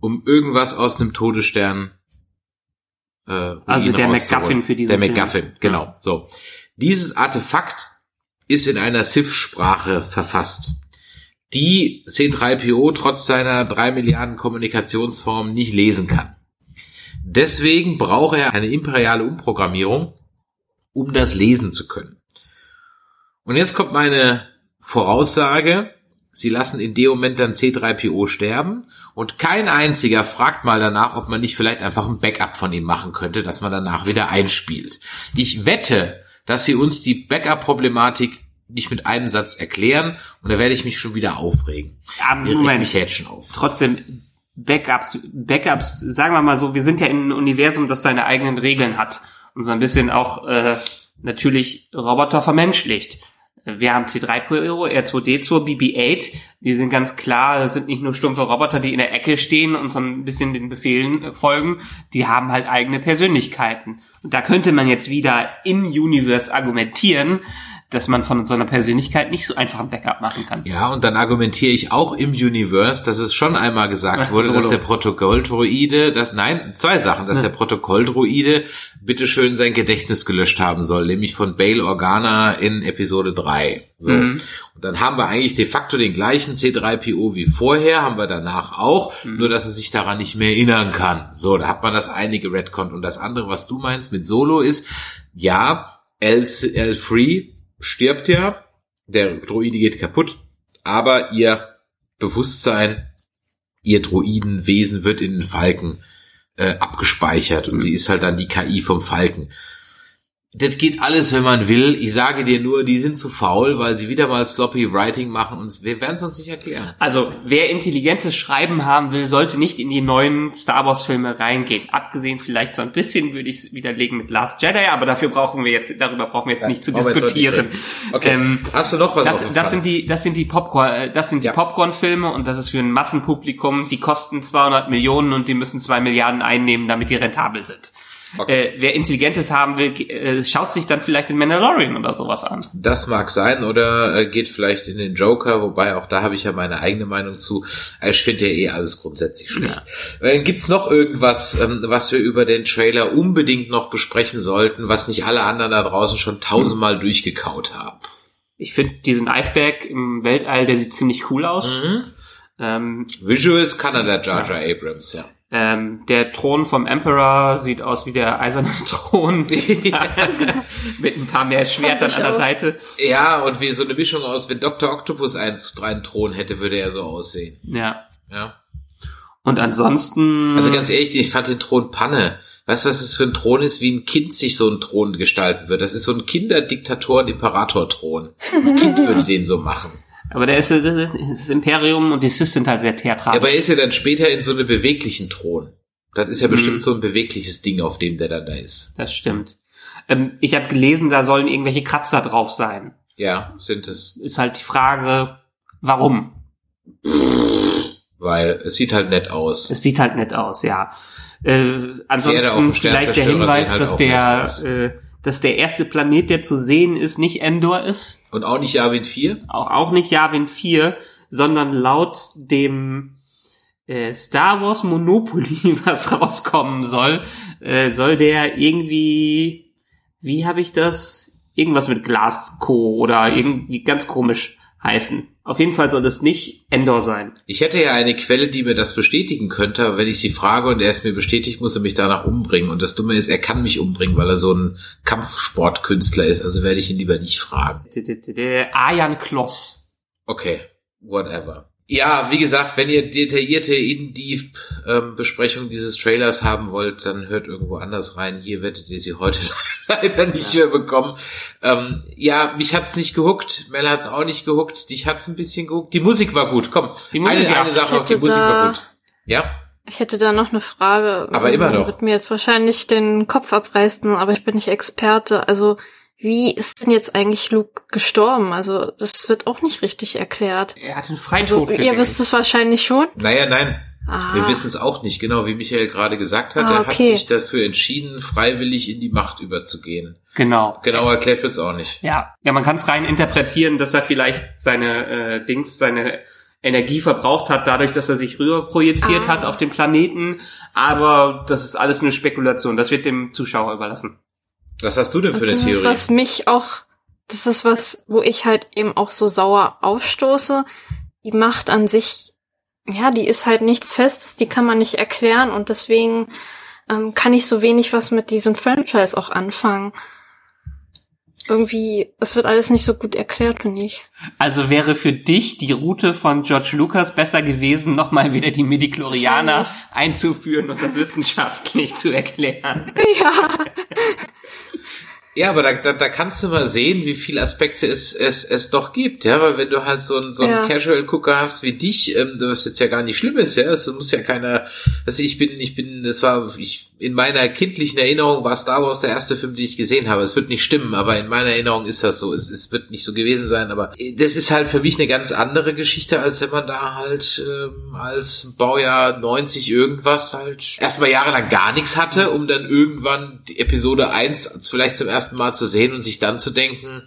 um irgendwas aus einem Todesstern äh, Also Ruine der rauszuholen. MacGuffin für diesen Der Film. MacGuffin, genau. So. Dieses Artefakt ist in einer Sith-Sprache verfasst, die C3PO trotz seiner drei Milliarden Kommunikationsformen nicht lesen kann. Deswegen braucht er eine imperiale Umprogrammierung, um das lesen zu können. Und jetzt kommt meine Voraussage. Sie lassen in dem Moment dann C3PO sterben und kein einziger fragt mal danach, ob man nicht vielleicht einfach ein Backup von ihm machen könnte, dass man danach wieder einspielt. Ich wette, dass sie uns die Backup-Problematik nicht mit einem Satz erklären und da werde ich mich schon wieder aufregen. Ja, Ich Moment. mich jetzt schon auf. Trotzdem, Backups, Backups, sagen wir mal so, wir sind ja in einem Universum, das seine eigenen Regeln hat und so ein bisschen auch äh, natürlich Roboter vermenschlicht. Wir haben C3PO, R2D2, BB-8, die sind ganz klar, das sind nicht nur stumpfe Roboter, die in der Ecke stehen und so ein bisschen den Befehlen äh, folgen, die haben halt eigene Persönlichkeiten. Und da könnte man jetzt wieder in Universe argumentieren, dass man von so einer Persönlichkeit nicht so einfach ein Backup machen kann. Ja, und dann argumentiere ich auch im Universe, dass es schon einmal gesagt wurde, dass Solo. der Protokolldroide, das, nein, zwei Sachen, dass der Protokolldroide bitteschön sein Gedächtnis gelöscht haben soll, nämlich von Bail Organa in Episode 3. So. Mhm. Und dann haben wir eigentlich de facto den gleichen C3PO wie vorher, haben wir danach auch, Mhm. nur dass er sich daran nicht mehr erinnern kann. So, da hat man das einige Redcon. Und das andere, was du meinst mit Solo ist, ja, L, L Free stirbt ja, der Droide geht kaputt, aber ihr Bewusstsein, ihr Droidenwesen wird in den Falken äh, abgespeichert und sie ist halt dann die KI vom Falken. Das geht alles, wenn man will. Ich sage dir nur, die sind zu faul, weil sie wieder mal sloppy Writing machen und wir werden es uns nicht erklären. Also, wer intelligentes Schreiben haben will, sollte nicht in die neuen Star Wars Filme reingehen. Abgesehen vielleicht so ein bisschen würde ich es widerlegen mit Last Jedi, aber dafür brauchen wir jetzt, darüber brauchen wir jetzt nicht zu diskutieren. nicht. Okay. Ähm, Hast du noch was das, das sind die, das sind die Popcorn, äh, das sind die Ja. Popcorn-Filme und das ist für ein Massenpublikum. Die kosten 200 Millionen und die müssen 2 Milliarden einnehmen, damit die rentabel sind. Okay. Äh, wer Intelligentes haben will, äh, schaut sich dann vielleicht den Mandalorian oder sowas an. Das mag sein oder äh, geht vielleicht in den Joker, wobei auch da habe ich ja meine eigene Meinung zu. Ich finde ja eh alles grundsätzlich schlecht. Äh, gibt's noch irgendwas, ähm, was wir über den Trailer unbedingt noch besprechen sollten, was nicht alle anderen da draußen schon tausendmal durchgekaut haben? Ich finde diesen Eisberg im Weltall, der sieht ziemlich cool aus. Mhm. Ähm, Visuals Canada Jar Jar Abrams, ja. Ähm, der Thron vom Emperor sieht aus wie der eiserne (laughs) Thron (laughs) mit ein paar mehr Schwertern an der auch. Seite. Ja, und wie so eine Mischung aus, wenn Dr. Octopus einen, einen Thron hätte, würde er so aussehen. Ja. Ja. Und ansonsten. Also ganz ehrlich, ich fand den Thron Panne. Weißt du, was es für ein Thron ist, wie ein Kind sich so ein Thron gestalten wird? Das ist so ein Kinderdiktator-Imperator-Thron. Ein Kind würde den so machen. Aber der ist das Imperium und die Sith sind halt sehr theatralisch. aber er ist ja dann später in so einem beweglichen Thron. Das ist ja Mhm. bestimmt so ein bewegliches Ding, auf dem der dann da ist. das stimmt. Ähm, ich habe gelesen, da sollen irgendwelche Kratzer drauf sein. Ja, sind es. Ist halt die Frage, warum? Weil es sieht halt nett aus. Es sieht halt nett aus, ja. Äh, ansonsten vielleicht der Hinweis, halt dass der, äh, dass der erste Planet, der zu sehen ist, nicht Endor ist, Und auch nicht Yavin 4? auch, auch nicht Yavin 4, sondern laut dem äh, Star Wars Monopoly, (laughs) was rauskommen soll, äh, soll der irgendwie, wie habe ich das? Irgendwas mit Glasco oder irgendwie ganz komisch heißen. Auf jeden Fall soll das nicht Endor sein. Ich hätte ja eine Quelle, die mir das bestätigen könnte, aber wenn ich sie frage und er es mir bestätigt, muss er mich danach umbringen. Und das Dumme ist, er kann mich umbringen, weil er so ein Kampfsportkünstler ist. Also werde ich ihn lieber nicht fragen. Ayan Kloss. Okay, whatever. Ja, wie gesagt, wenn ihr detaillierte In-Deep-Besprechung dieses Trailers haben wollt, dann hört irgendwo anders rein. Hier werdet ihr sie heute (laughs) leider nicht mehr bekommen. Ähm, ja, mich hat's nicht gehuckt. Mel hat's auch nicht gehuckt. Dich hat's ein bisschen gehuckt. Die Musik war gut. Komm, Die Musik, eine, ja. eine Sache Ich noch. Die Musik war gut. Ja? Ich hätte da noch eine Frage. Aber immer noch. Wird mir jetzt wahrscheinlich den Kopf abreißen, aber ich bin nicht Experte. Also, wie ist denn jetzt eigentlich Luke gestorben? Also, das wird auch nicht richtig erklärt. Er hat einen Also, Freitod ihr gewählt. wisst es wahrscheinlich schon. Naja, nein. Ah, Wir wissen es auch nicht, genau wie Michael gerade gesagt hat. Ah, Er hat okay. sich dafür entschieden, freiwillig in die Macht überzugehen. Genau. Genau erklärt wird's auch nicht. Ja, ja, man kann es rein interpretieren, dass er vielleicht seine äh, Dings, seine Energie verbraucht hat, dadurch, dass er sich rüber projiziert Ah. hat auf den Planeten. Aber das ist alles nur Spekulation. Das wird dem Zuschauer überlassen. Was hast du denn für Und eine das Theorie? ist, was mich auch, das ist was, wo ich halt eben auch so sauer aufstoße. Die Macht an sich, ja, die ist halt nichts Festes, die kann man nicht erklären und deswegen ähm, kann ich so wenig was mit diesem Franchise auch anfangen. Irgendwie, es wird alles nicht so gut erklärt, finde ich. Also wäre für dich die Route von George Lucas besser gewesen, nochmal wieder die Midichlorianer Wahrscheinlich. einzuführen und das wissenschaftlich zu erklären. (laughs) Ja, (laughs) Ja, aber da, da, da kannst du mal sehen, wie viele Aspekte es, es, es doch gibt, ja, weil wenn du halt so einen, so einen Ja. Casual-Gucker hast wie dich, ähm, das jetzt ja gar nicht schlimm ist, ja, es muss ja keiner, also ich bin, ich bin, das war, ich, in meiner kindlichen Erinnerung war Star Wars der erste Film, den ich gesehen habe. Es wird nicht stimmen, aber in meiner Erinnerung ist das so. Es, es wird nicht so gewesen sein, aber das ist halt für mich eine ganz andere Geschichte, als wenn man da halt ähm, als Baujahr 90 irgendwas halt erstmal jahrelang gar nichts hatte, um dann irgendwann die Episode 1 vielleicht zum ersten Mal zu sehen und sich dann zu denken,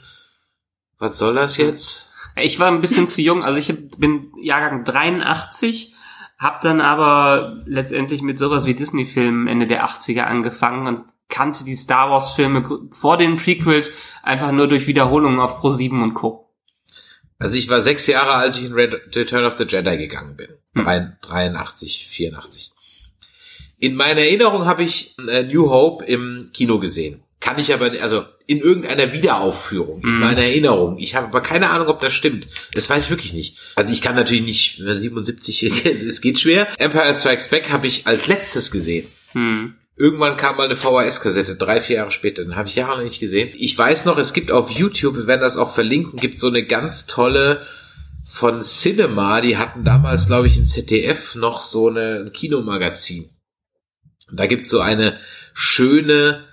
was soll das jetzt? Ich war ein bisschen zu jung, also ich bin Jahrgang 83, hab dann aber letztendlich mit sowas wie Disney-Filmen Ende der 80er angefangen und kannte die Star Wars-Filme vor den Prequels einfach nur durch Wiederholungen auf Pro 7 und Co. Also ich war sechs Jahre, als ich in Red Return of the Jedi gegangen bin. Hm. Drei- 83, 84. In meiner Erinnerung habe ich äh, New Hope im Kino gesehen. Kann ich aber, also in irgendeiner Wiederaufführung, in Mhm. meiner Erinnerung. Ich habe aber keine Ahnung, ob das stimmt. Das weiß ich wirklich nicht. Also ich kann natürlich nicht, 77, es geht schwer. Empire Strikes Back habe ich als letztes gesehen. Hm. Irgendwann kam mal eine VHS-Kassette, drei, vier Jahre später. Den habe ich Jahre nicht gesehen. Ich weiß noch, es gibt auf YouTube, wir werden das auch verlinken, gibt so eine ganz tolle von Cinema. Die hatten damals, glaube ich, in ZDF noch so eine, ein Kinomagazin. Und da gibt's so eine schöne,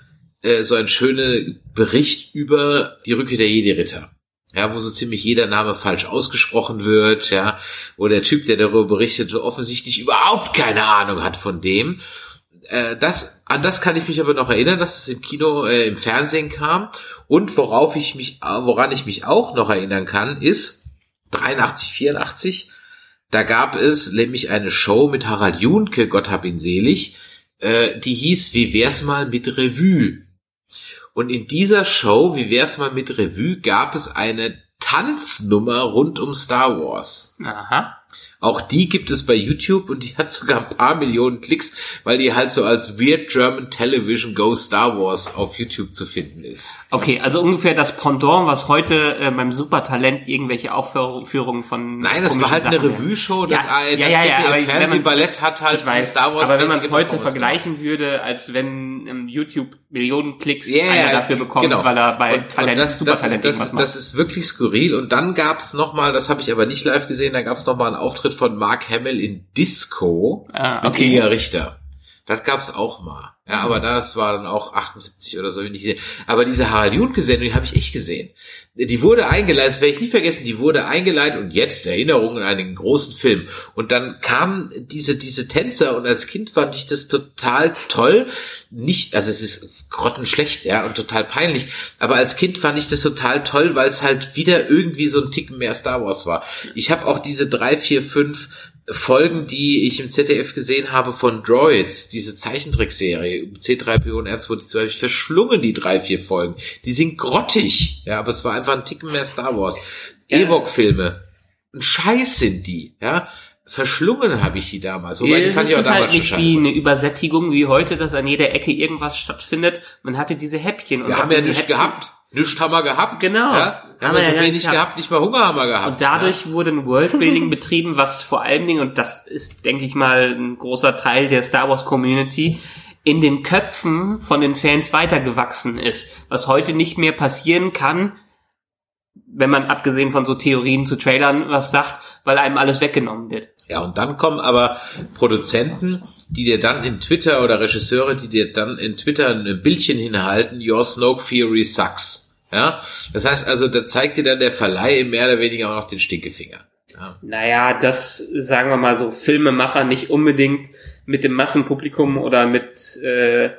äh, so ein schöner Bericht über die Rückkehr der Jedi-Ritter ja, wo so ziemlich jeder Name falsch ausgesprochen wird, ja, wo der Typ, der darüber berichtet, offensichtlich überhaupt keine Ahnung hat von dem. Äh, das, an das kann ich mich aber noch erinnern, dass es im Kino, äh, im Fernsehen kam. Und worauf ich mich, woran ich mich auch noch erinnern kann, ist 83, 84. Da gab es nämlich eine Show mit Harald Junke, Gott hab ihn selig, äh, die hieß Wie wär's mal mit Revue? Und in dieser Show, wie wär's mal mit Revue, gab es eine Tanznummer rund um Star Wars. Aha. Auch die gibt es bei YouTube und die hat sogar ein paar Millionen Klicks, weil die halt so als Weird German Television Go Star Wars auf YouTube zu finden ist. Okay, also ungefähr das Pendant, was heute äh, beim Supertalent irgendwelche Aufführungen von Nein, das war halt eine Revue-Show, das, ja, das ja, ja, ja, Fernsehballett hat halt weiß, Star Wars. Aber wenn man es heute vergleichen würde, als wenn ähm, YouTube Millionen Klicks Ja, einer dafür bekommt, genau. weil er bei Und- Talent, und das, das, Supertalent ist, das, irgendwas ist, macht. das ist wirklich skurril. Und dann gab's noch mal, das habe ich aber nicht live gesehen, da gab's noch mal einen Auftritt von Mark Hamill in Disco Ah, mit okay. Inga Richter. Das gab's auch mal. Ja, aber das war dann auch 78 oder so, wenn ich gesehen. Aber diese Harald Junke-Sendung, die habe ich echt gesehen. Die wurde eingeleitet, das werde ich nie vergessen, die wurde eingeleitet und jetzt Erinnerungen an einen großen Film. Und dann kamen diese, diese Tänzer und als Kind fand ich das total toll. Nicht, also es ist grottenschlecht, ja, und total peinlich. Aber als Kind fand ich das total toll, weil es halt wieder irgendwie so ein Ticken mehr Star Wars war. Ich habe auch diese drei, vier, fünf Folgen, die ich im ZDF gesehen habe von Droids, diese Zeichentrickserie, C3PO und R2D2, habe ich verschlungen, die drei, vier Folgen. Die sind grottig, ja, aber es war einfach ein Ticken mehr Star Wars. Ewok-Filme, ein Scheiß sind die, ja. Verschlungen habe ich die damals, wobei die fand ich auch ist damals halt nicht wie eine Übersättigung wie heute, dass an jeder Ecke irgendwas stattfindet. Man hatte diese Häppchen. und Wir haben ja nichts Häppchen- gehabt. Nichts haben wir gehabt. Genau. Ja? Wir haben Haben wir ja so ja wenig gehabt. gehabt. nicht mal Hunger haben wir gehabt. Und dadurch wurde ein Worldbuilding (laughs) betrieben, was vor allen Dingen, und das ist, denke ich mal, ein großer Teil der Star Wars Community, in den Köpfen von den Fans weitergewachsen ist. Was heute nicht mehr passieren kann, wenn man abgesehen von so Theorien zu Trailern was sagt, weil einem alles weggenommen wird. Ja, und dann kommen aber Produzenten, die dir dann in Twitter oder Regisseure, die dir dann in Twitter ein Bildchen hinhalten, Your Snoke Theory sucks. Ja, das heißt also, da zeigt dir dann der Verleih mehr oder weniger auch noch den Stinkefinger. Ja. Naja, das sagen wir mal so, Filmemacher nicht unbedingt mit dem Massenpublikum oder mit äh,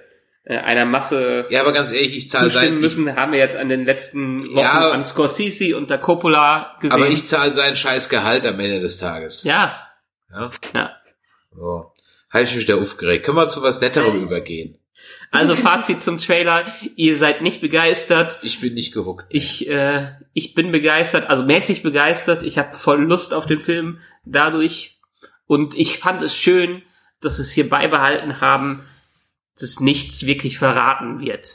einer Masse ja, aber ganz ehrlich, ich zahle zustimmen sein, ich, müssen, haben wir jetzt an den letzten Wochen Ja. an Scorsese und der Coppola gesehen. aber ich zahle seinen scheiß Gehalt am Ende des Tages. ja, Ja. ja. So. Habe ich mich wieder aufgeregt. Können wir zu was Netterem (laughs) übergehen? Also Fazit zum Trailer, ihr seid nicht begeistert. Ich bin nicht gehuckt. Ich, äh, ich bin begeistert, also mäßig begeistert. Ich habe voll Lust auf den Film dadurch. Und ich fand es schön, dass es hier beibehalten haben, dass nichts wirklich verraten wird.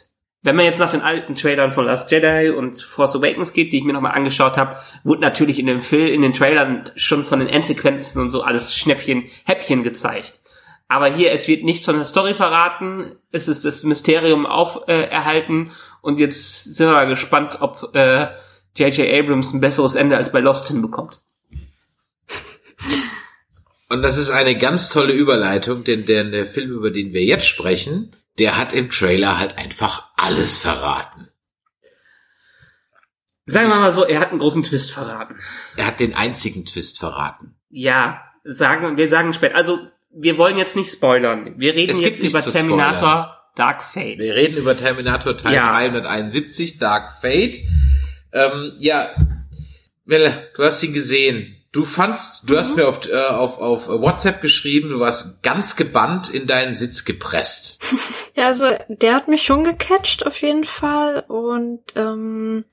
Wenn man jetzt nach den alten Trailern von Last Jedi und Force Awakens geht, die ich mir nochmal angeschaut habe, wurde natürlich in dem Film, in den Trailern schon von den Endsequenzen und so alles Schnäppchen, Häppchen gezeigt. Aber hier, es wird nichts von der Story verraten, es ist das Mysterium auf äh, erhalten und jetzt sind wir mal gespannt, ob äh, J.J. Abrams ein besseres Ende als bei Lost hinbekommt. Und das ist eine ganz tolle Überleitung, denn der, der Film, über den wir jetzt sprechen, der hat im Trailer halt einfach alles verraten. Sagen wir mal so, er hat einen großen Twist verraten. Er hat den einzigen Twist verraten. Ja, sagen, wir sagen später. Also, wir wollen jetzt nicht spoilern. Wir reden jetzt über Terminator Dark Fate. Wir reden über Terminator Teil Ja. 371, Dark Fate. Ähm, ja, Melle, du hast ihn gesehen. Du fandst, du hast mir auf, äh, auf, auf WhatsApp geschrieben, du warst ganz gebannt in deinen Sitz gepresst. (laughs) Ja, also der hat mich schon gecatcht auf jeden Fall und ähm,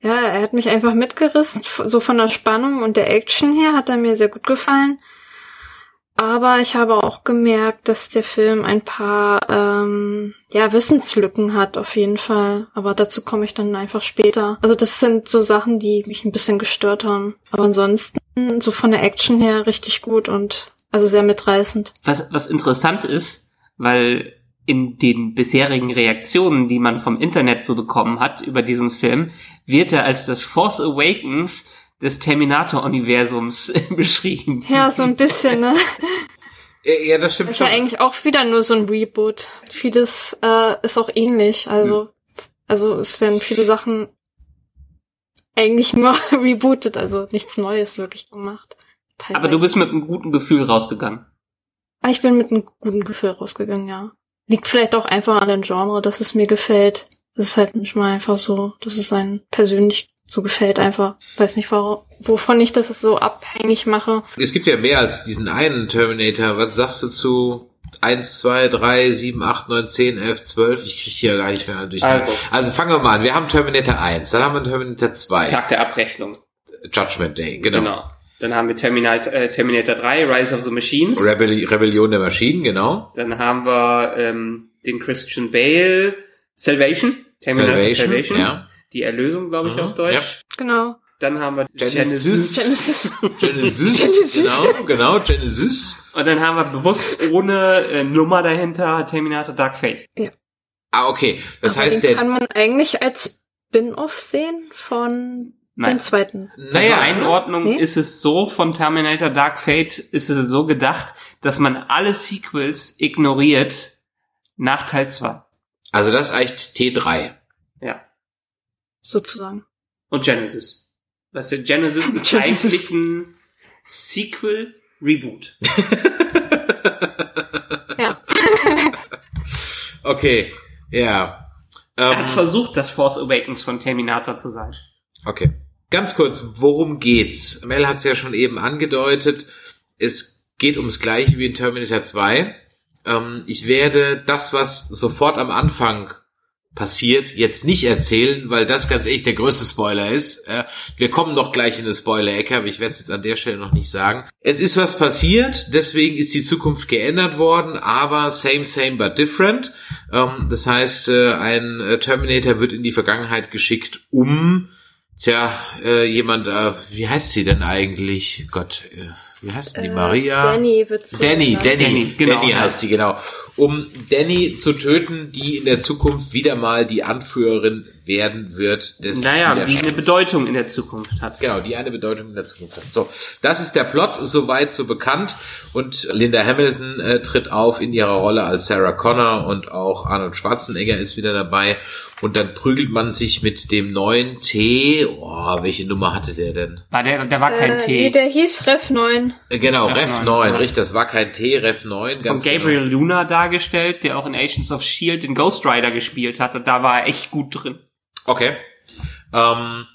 ja, er hat mich einfach mitgerissen, so von der Spannung und der Action her hat er mir sehr gut gefallen. Aber ich habe auch gemerkt, dass der Film ein paar ähm, ja, Wissenslücken hat, auf jeden Fall. Aber dazu komme ich dann einfach später. Also das sind so Sachen, die mich ein bisschen gestört haben. Aber ansonsten, so von der Action her, richtig gut und also sehr mitreißend. was, was interessant ist, weil in den bisherigen Reaktionen, die man vom Internet so bekommen hat über diesen Film, wird er als das Force Awakens des Terminator-Universums (laughs) beschrieben. Ja, so ein bisschen, ne? Ja, ja das stimmt Ist schon. ja eigentlich auch wieder nur so ein Reboot. Vieles äh, ist auch ähnlich. Also, also es werden viele Sachen eigentlich nur (laughs) rebootet, also nichts Neues wirklich gemacht. Teilweise. Aber du bist mit einem guten Gefühl rausgegangen. Ah, Ich bin mit einem guten Gefühl rausgegangen, ja. Liegt vielleicht auch einfach an dem Genre, dass es mir gefällt. Es ist halt manchmal einfach so, dass es einem persönlich so gefällt einfach. Weiß nicht, warum, wovon ich das so abhängig mache. Es gibt ja mehr als diesen einen Terminator. Was sagst du zu 1, 2, 3, 7, 8, 9, 10, 11, 12? Ich kriege hier gar nicht mehr durch. Also. also fangen wir mal an. Wir haben Terminator 1, dann haben wir Terminator 2. Tag der Abrechnung. Judgment Day, genau. Genau. Dann haben wir Terminator, äh, Terminator 3, Rise of the Machines. Rebelli Rebellion der Maschinen, genau. Dann haben wir ähm, den Christian Bale Salvation. Terminator Salvation, Salvation. ja. Die Erlösung, glaube ich, Mhm, auf Deutsch. Genau. Dann haben wir Genesis. Genesis. (laughs) (laughs) Genesis, Genesis. genau, genau, Genesis. Und dann haben wir bewusst ohne äh, Nummer dahinter Terminator Dark Fate. Ah, okay. Das Aber heißt, den der, kann man eigentlich als Spin-off sehen von Nein. dem zweiten. naja, also Einordnung Nee? ist es so, von Terminator Dark Fate ist es so gedacht, dass man alle Sequels ignoriert nach Teil 2. also das ist eigentlich T3. Sozusagen. Und Genesis. Was ja Genesis (laughs) ist Genesis. eigentlich ein Sequel Reboot. (laughs) Ja. (laughs) Okay, ja. Er Ähm, hat versucht, das Force Awakens von Terminator zu sein. Okay. Ganz kurz, worum geht's? Mel hat es ja schon eben angedeutet. Es geht ums Gleiche wie in Terminator 2. Ähm, ich werde das, was sofort am Anfang passiert, jetzt nicht erzählen, weil das ganz ehrlich der größte Spoiler ist. Wir kommen noch gleich in eine Spoiler-Ecke, aber ich werde es jetzt an der Stelle noch nicht sagen. Es ist was passiert, deswegen ist die Zukunft geändert worden, aber same, same, but different. Ähm, das heißt, äh, ein äh, Terminator wird in die Vergangenheit geschickt, um Tja, äh, jemand, wie heißt sie denn eigentlich? Gott, wie heißt denn die? Maria? Danny wird so Danny. Danny, Danny, genau, Danny heißt sie, genau. Um Danny zu töten, die in der Zukunft wieder mal die Anführerin werden wird des Naja, die eine. Bedeutung in der Zukunft hat. Genau, die eine Bedeutung in der Zukunft hat. So, das ist der Plot, soweit so bekannt. Und Linda Hamilton äh, tritt auf in ihrer Rolle als Sarah Connor und auch Arnold Schwarzenegger ist wieder dabei. Und dann prügelt man sich mit dem neuen T. Oh, welche Nummer hatte der denn? War der, der war kein Äh, T. nee, der hieß Ref 9. Äh, Genau, Ref Ref 9, 9, ja. richtig, das war kein T, Ref 9. von Gabriel Genau. Luna dargestellt, der auch in Agents of S.H.I.E.L.D. den Ghost Rider gespielt hat. Und da war er echt gut drin. Okay. Ähm,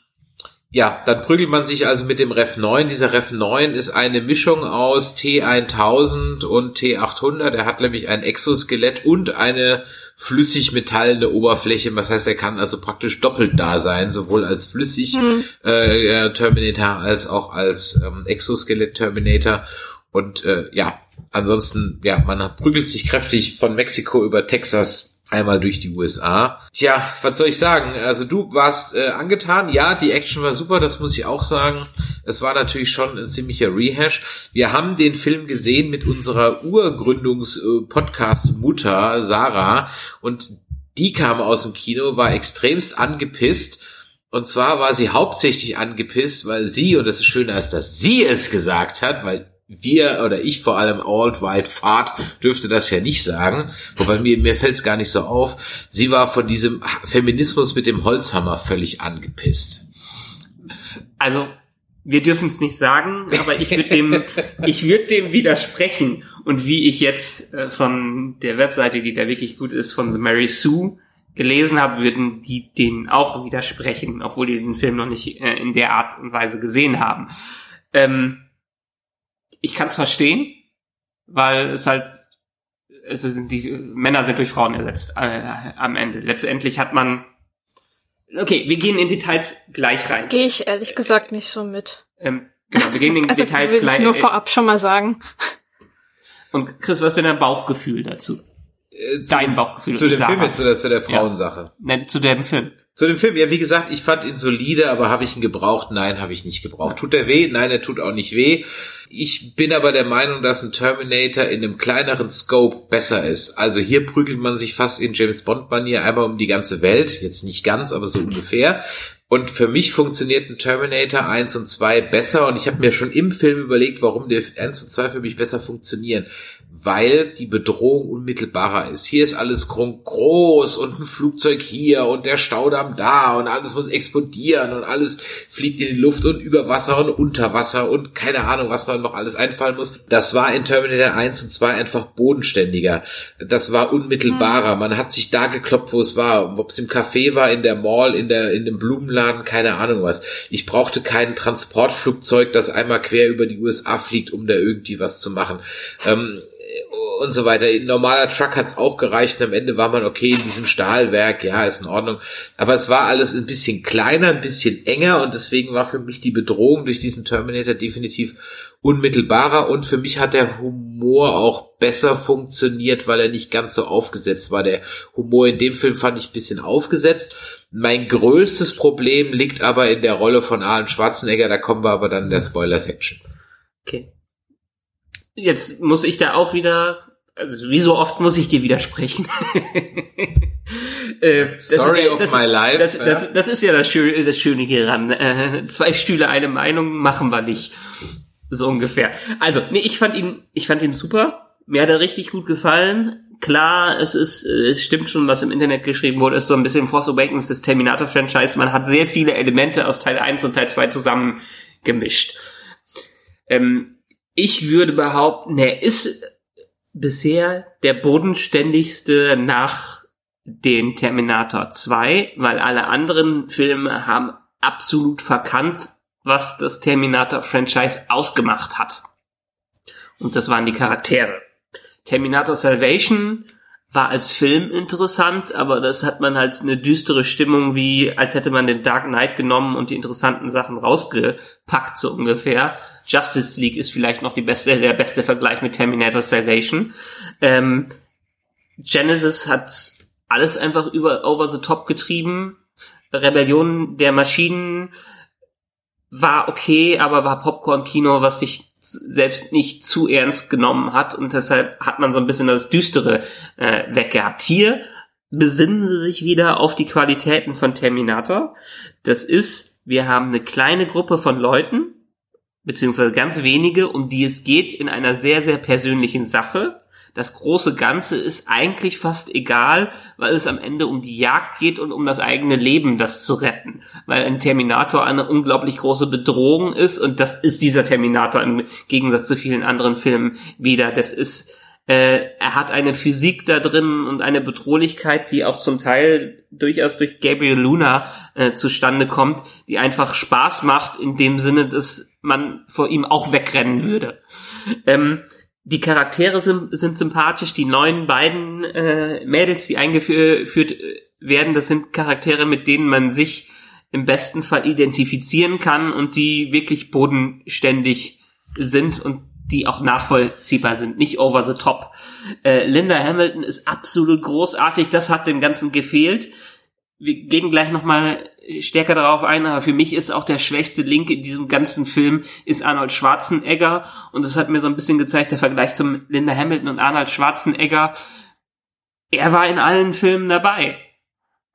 ja, dann prügelt man sich also mit dem Ref 9. Dieser Ref 9 ist eine Mischung aus T1000 und T800. Er hat nämlich ein Exoskelett und eine flüssig metallene Oberfläche. Was heißt, er kann also praktisch doppelt da sein, sowohl als flüssig äh, äh, Terminator als auch als ähm, Exoskelett Terminator. Und äh, ja, ansonsten, ja, man prügelt sich kräftig von Mexiko über Texas einmal durch die USA. Tja, was soll ich sagen? Also du warst äh, angetan. Ja, die Action war super, das muss ich auch sagen. Es war natürlich schon ein ziemlicher Rehash. Wir haben den Film gesehen mit unserer Urgründungs-Podcast-Mutter Sarah und die kam aus dem Kino, war extremst angepisst. Und zwar war sie hauptsächlich angepisst, weil sie, und das ist schöner als dass sie es gesagt hat, weil wir oder ich vor allem Alt White Fahrt dürfte das ja nicht sagen, wobei mir, mir fällt es gar nicht so auf. Sie war von diesem Feminismus mit dem Holzhammer völlig angepisst. Also, wir dürfen es nicht sagen, aber ich würde dem, (laughs) ich würde dem widersprechen. Und wie ich jetzt äh, von der Webseite, die da wirklich gut ist, von The Mary Sue gelesen habe, würden die denen auch widersprechen, obwohl die den Film noch nicht äh, in der Art und Weise gesehen haben. Ähm, ich kann es verstehen, weil es halt, es sind die Männer sind durch Frauen ersetzt äh, am Ende. Letztendlich hat man Okay, wir gehen in Details gleich rein. Gehe ich ehrlich gesagt nicht so mit. Ähm, genau, wir gehen in (laughs) Also Details will gleich. ich nur vorab schon mal sagen. Und Chris, was ist denn dein Bauchgefühl dazu? Äh, zu Dein Bauchgefühl. Zu dem. Film jetzt oder zu der Frauensache? Ne, zu dem Film. Zu dem Film, ja, wie gesagt, ich fand ihn solide, aber habe ich ihn gebraucht? Nein, habe ich nicht gebraucht. Tut er weh? Nein, er tut auch nicht weh. Ich bin aber der Meinung, dass ein Terminator in einem kleineren Scope besser ist. Also hier prügelt man sich fast in James Bond-Manier einmal um die ganze Welt. Jetzt nicht ganz, aber so ungefähr. Und für mich funktioniert ein Terminator 1 und 2 besser. Und ich habe mir schon im Film überlegt, warum der 1 und 2 für mich besser funktionieren weil die Bedrohung unmittelbarer ist. Hier ist alles groß und ein Flugzeug hier und der Staudamm da und alles muss explodieren und alles fliegt in die Luft und über Wasser und unter Wasser und keine Ahnung, was da noch alles einfallen muss. Das war in Terminator 1 und 2 einfach bodenständiger. Das war unmittelbarer. Mhm. Man hat sich da gekloppt, wo es war. Ob es im Café war, in der Mall, in der, in dem Blumenladen, keine Ahnung was. Ich brauchte kein Transportflugzeug, das einmal quer über die USA fliegt, um da irgendwie was zu machen. Ähm, und so weiter. Ein normaler Truck hat's auch gereicht und am Ende war man okay in diesem Stahlwerk, ja, ist in Ordnung. Aber es war alles ein bisschen kleiner, ein bisschen enger und deswegen war für mich die Bedrohung durch diesen Terminator definitiv unmittelbarer und für mich hat der Humor auch besser funktioniert, weil er nicht ganz so aufgesetzt war. Der Humor in dem Film fand ich ein bisschen aufgesetzt. Mein größtes Problem liegt aber in der Rolle von Arnold Schwarzenegger, da kommen wir aber dann in der Spoiler-Section. Okay. Jetzt muss ich da auch wieder, also wie so oft muss ich dir widersprechen. (laughs) äh, Story ja, of das, my life. Das, das, ja. das, ist ja das Schöne, das Schöne hieran. Äh, zwei Stühle, eine Meinung machen wir nicht. So ungefähr. Also, nee, ich fand ihn, ich fand ihn super. Mir hat er richtig gut gefallen. Klar, es ist, es stimmt schon, was im Internet geschrieben wurde, es ist so ein bisschen Force Awakens des Terminator-Franchise. Man hat sehr viele Elemente aus Teil 1 und Teil 2 zusammen gemischt. Ähm, ich würde behaupten, er ist bisher der bodenständigste nach den Terminator 2, weil alle anderen Filme haben absolut verkannt, was das Terminator-Franchise ausgemacht hat. Und das waren die Charaktere. Terminator Salvation war als Film interessant, aber das hat man als eine düstere Stimmung, wie als hätte man den Dark Knight genommen und die interessanten Sachen rausgepackt, so ungefähr. Justice League ist vielleicht noch die beste, der beste Vergleich mit Terminator Salvation. Ähm, Genesis hat alles einfach über over the top getrieben. Rebellion der Maschinen war okay, aber war Popcorn-Kino, was sich selbst nicht zu ernst genommen hat und deshalb hat man so ein bisschen das Düstere äh, weggehabt. Hier besinnen sie sich wieder auf die Qualitäten von Terminator. Das ist, wir haben eine kleine Gruppe von Leuten, beziehungsweise ganz wenige, um die es geht in einer sehr, sehr persönlichen Sache. Das große Ganze ist eigentlich fast egal, weil es am Ende um die Jagd geht und um das eigene Leben, das zu retten. Weil ein Terminator eine unglaublich große Bedrohung ist und das ist dieser Terminator im Gegensatz zu vielen anderen Filmen wieder. Das ist äh, er hat eine Physik da drin und eine Bedrohlichkeit, die auch zum Teil durchaus durch Gabriel Luna äh, zustande kommt, die einfach Spaß macht in dem Sinne, dass man vor ihm auch wegrennen würde. Ähm, die sind, sind sympathisch, die neuen beiden äh, Mädels, die eingeführt werden, das sind Charaktere, mit denen man sich im besten Fall identifizieren kann und die wirklich bodenständig sind und die auch nachvollziehbar sind, nicht over the top. Äh, Linda Hamilton ist absolut großartig, das hat dem Ganzen gefehlt. Wir gehen gleich nochmal stärker darauf ein, aber für mich ist auch der schwächste Link in diesem ganzen Film ist Arnold Schwarzenegger und das hat mir so ein bisschen gezeigt, der Vergleich zum Linda Hamilton und Arnold Schwarzenegger. Er war in allen Filmen dabei.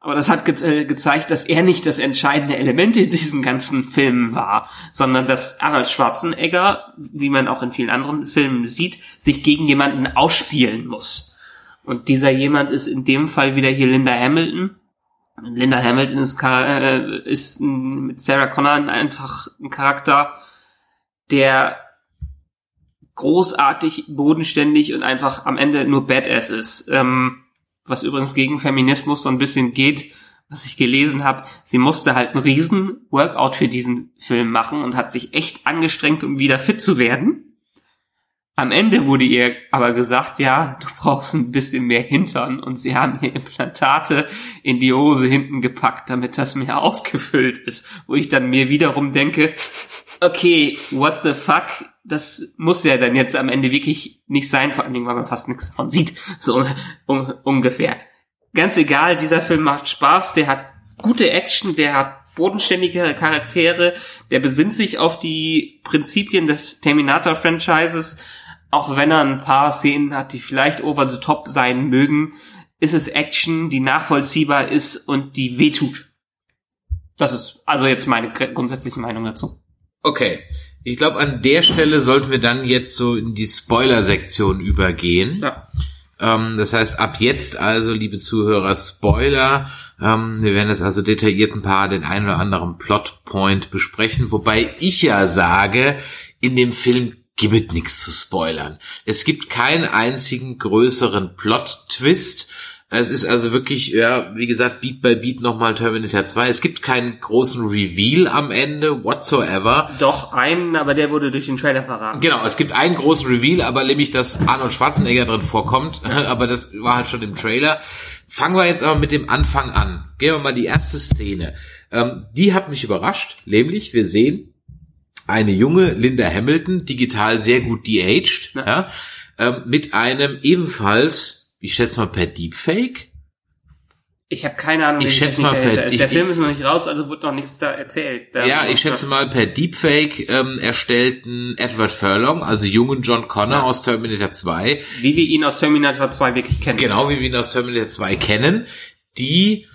Aber das hat ge äh, gezeigt, dass er nicht das entscheidende Element in diesen ganzen Filmen war, sondern dass Arnold Schwarzenegger, wie man auch in vielen anderen Filmen sieht, sich gegen jemanden ausspielen muss. Und dieser jemand ist in dem Fall wieder hier Linda Hamilton. Linda Hamilton ist, äh, ist mit Sarah Connor einfach ein Charakter, der großartig, bodenständig und einfach am Ende nur Badass ist. Ähm, was übrigens gegen Feminismus so ein bisschen geht, was ich gelesen habe, sie musste halt einen riesen Workout für diesen Film machen und hat sich echt angestrengt, um wieder fit zu werden. Am Ende wurde ihr aber gesagt, ja, du brauchst ein bisschen mehr Hintern und sie haben mir Implantate in die Hose hinten gepackt, damit das mehr (laughs) ausgefüllt ist, wo ich dann mir wiederum denke, okay, what the fuck, das muss ja dann jetzt am Ende wirklich nicht sein, vor allen Dingen, weil man fast nichts davon sieht, so un ungefähr. Ganz egal, dieser Film macht Spaß, der hat gute Action, der hat bodenständige Charaktere, der besinnt sich auf die Prinzipien des Terminator-Franchises, auch wenn er ein paar Szenen hat, die vielleicht over the top sein mögen, ist es Action, die nachvollziehbar ist und die wehtut. Das ist also jetzt meine grundsätzliche Meinung dazu. Okay. Ich glaube, an der Stelle sollten wir dann jetzt so in die Spoiler-Sektion übergehen. Ja. Ähm, das heißt, ab jetzt also, liebe Zuhörer, Spoiler. Ähm, wir werden jetzt also detailliert ein paar den einen oder anderen Plotpoint besprechen, wobei ich ja sage, in dem Film gibt nichts zu spoilern. Es gibt keinen einzigen größeren Plot-Twist. Es ist also wirklich, ja, wie gesagt, Beat by Beat nochmal Terminator 2. Es gibt keinen großen Reveal am Ende, whatsoever. Doch einen, aber der wurde durch den Trailer verraten. Genau, es gibt einen großen Reveal, aber nämlich, dass Arnold Schwarzenegger drin vorkommt. (laughs) aber das war halt schon im Trailer. Fangen wir jetzt aber mit dem Anfang an. Gehen wir mal die erste Szene. Ähm, die hat mich überrascht, nämlich wir sehen eine junge Linda Hamilton, digital sehr gut de-aged, Ja. ja, ähm, mit einem ebenfalls ich schätze mal per Deepfake. Ich habe keine Ahnung. Ich wie schätze das mal, fällt- Der, ich- der Film ist noch nicht raus, also wird noch nichts da erzählt. Da Ja, ich schätze mal per Deepfake ähm, erstellten Edward Furlong, also jungen John Connor aus Terminator 2, Wie wir ihn aus Terminator 2 wirklich kennen. genau wie wir ihn aus Terminator 2 kennen, die,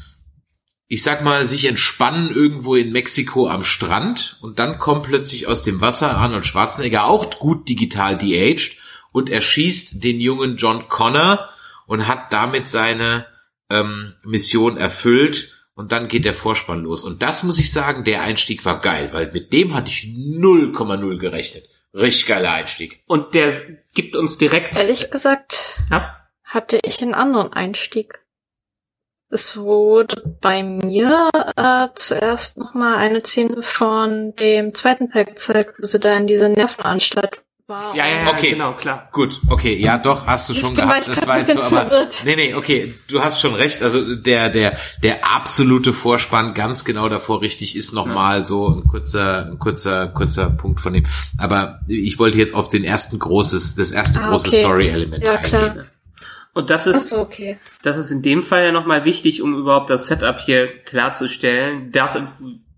ich sag mal, sich entspannen irgendwo in Mexiko am Strand und dann kommt plötzlich aus dem Wasser Arnold Schwarzenegger, auch gut digital de-aged, und erschießt den jungen John Connor und hat damit seine ähm, Mission erfüllt und dann geht der Vorspann los. Und das muss ich sagen, der Einstieg war geil, weil mit dem hatte ich 0,0 gerechnet. Richtig geiler Einstieg. Und der gibt uns direkt. Ehrlich gesagt Ja. hatte ich einen anderen Einstieg. Es wurde bei mir äh, zuerst nochmal eine Szene von dem zweiten Pack gezeigt, wo sie da in dieser Nervenanstalt war. Ja, ja, ja, Okay. genau, klar. Gut, okay, ja doch, hast du schon Deswegen war gehabt. ich Das war jetzt so, aber verwirrt. nee, nee, okay, du hast schon recht. Also der der der absolute Vorspann ganz genau davor richtig ist nochmal so ein kurzer ein kurzer kurzer Punkt von dem. Aber ich wollte jetzt auf den ersten großes das erste Ah, große okay. Story-Element Ja, eingehen. klar. Und das ist, so, okay. das ist in dem Fall ja nochmal wichtig, um überhaupt das Setup hier klarzustellen, dass in,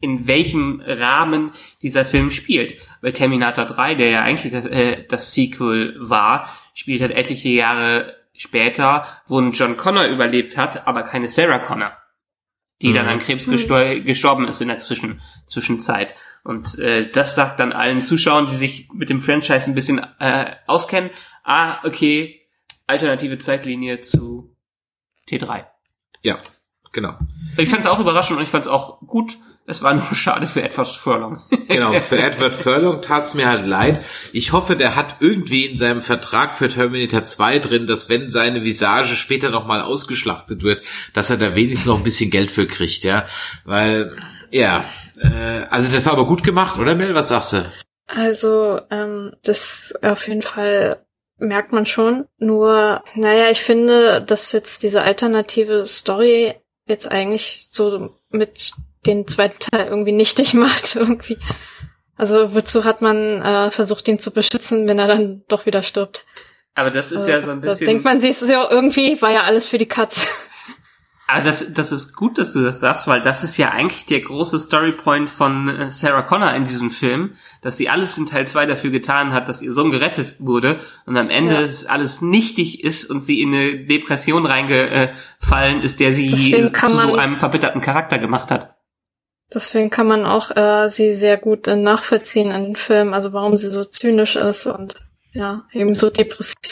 in welchem Rahmen dieser Film spielt. Weil Terminator 3, der ja eigentlich das, äh, das Sequel war, spielt halt etliche Jahre später, wo ein John Connor überlebt hat, aber keine Sarah Connor, die dann Mhm. an Krebs gestor gestorben ist in der Zwischen Zwischenzeit. Und äh, das sagt dann allen Zuschauern, die sich mit dem Franchise ein bisschen äh, auskennen, ah, okay, alternative Zeitlinie zu T3. Ja, genau. Ich fand es auch überraschend und ich fand es auch gut. Es war nur (laughs) schade für etwas Furlong. Genau, für (laughs) Edward Furlong tat's mir halt leid. Ich hoffe, der hat irgendwie in seinem Vertrag für Terminator 2 drin, dass wenn seine Visage später nochmal ausgeschlachtet wird, dass er da wenigstens noch ein bisschen Geld für kriegt, ja. Weil, ja, äh, also das war aber gut gemacht, oder Mel? Was sagst du? Also, ähm, das auf jeden Fall merkt man schon. Nur, naja, ich finde, dass jetzt diese alternative Story jetzt eigentlich so mit den zweiten Teil irgendwie nichtig (laughs) macht, irgendwie. Also, wozu hat man äh, versucht, ihn zu beschützen, wenn er dann doch wieder stirbt? Aber das ist ja so ein Da bisschen. denkt man sich, ist ja irgendwie, war ja alles für die Katz. Aber das, das ist gut, dass du das sagst, weil das ist ja eigentlich der große Storypoint von äh, Sarah Connor in diesem Film, dass sie alles in Teil 2 dafür getan hat, dass ihr Sohn gerettet wurde und am Ende Ja. es alles nichtig ist und sie in eine Depression reingefallen ist, der sie zu so einem verbitterten Charakter gemacht hat. Deswegen kann man auch äh, sie sehr gut äh, nachvollziehen in den Filmen, also warum sie so zynisch ist und ja, eben so depressiv.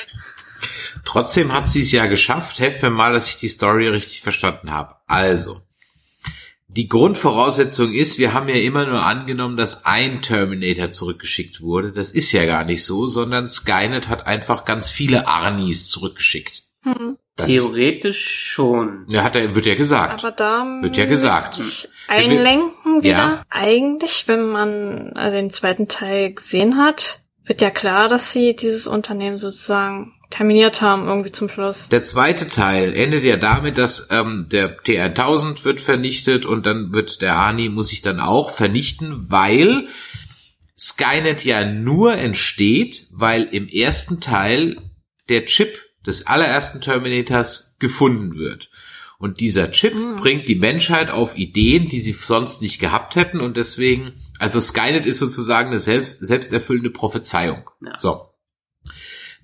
Trotzdem hat sie es ja geschafft. Helft mir mal, dass ich die Story richtig verstanden habe. Also, die Grundvoraussetzung ist, wir haben ja immer nur angenommen, dass ein Terminator zurückgeschickt wurde. Das ist ja gar nicht so, sondern Skynet hat einfach ganz viele Arnis zurückgeschickt. Hm. Theoretisch schon. ja, hat er, wird ja gesagt. Aber da Wird ja gesagt. einlenken wieder. Ja. Eigentlich, wenn man äh, den zweiten Teil gesehen hat, wird ja klar, dass sie dieses Unternehmen sozusagen terminiert haben irgendwie zum Schluss. Der zweite Teil endet ja damit, dass ähm, der T1000 wird vernichtet und dann wird der Arnie muss sich dann auch vernichten, weil Skynet ja nur entsteht, weil im ersten Teil der Chip des allerersten Terminators gefunden wird. Und dieser Chip bringt die Menschheit auf Ideen, die sie sonst nicht gehabt hätten und deswegen, also Skynet ist sozusagen eine selbst, selbsterfüllende Prophezeiung. Ja. So.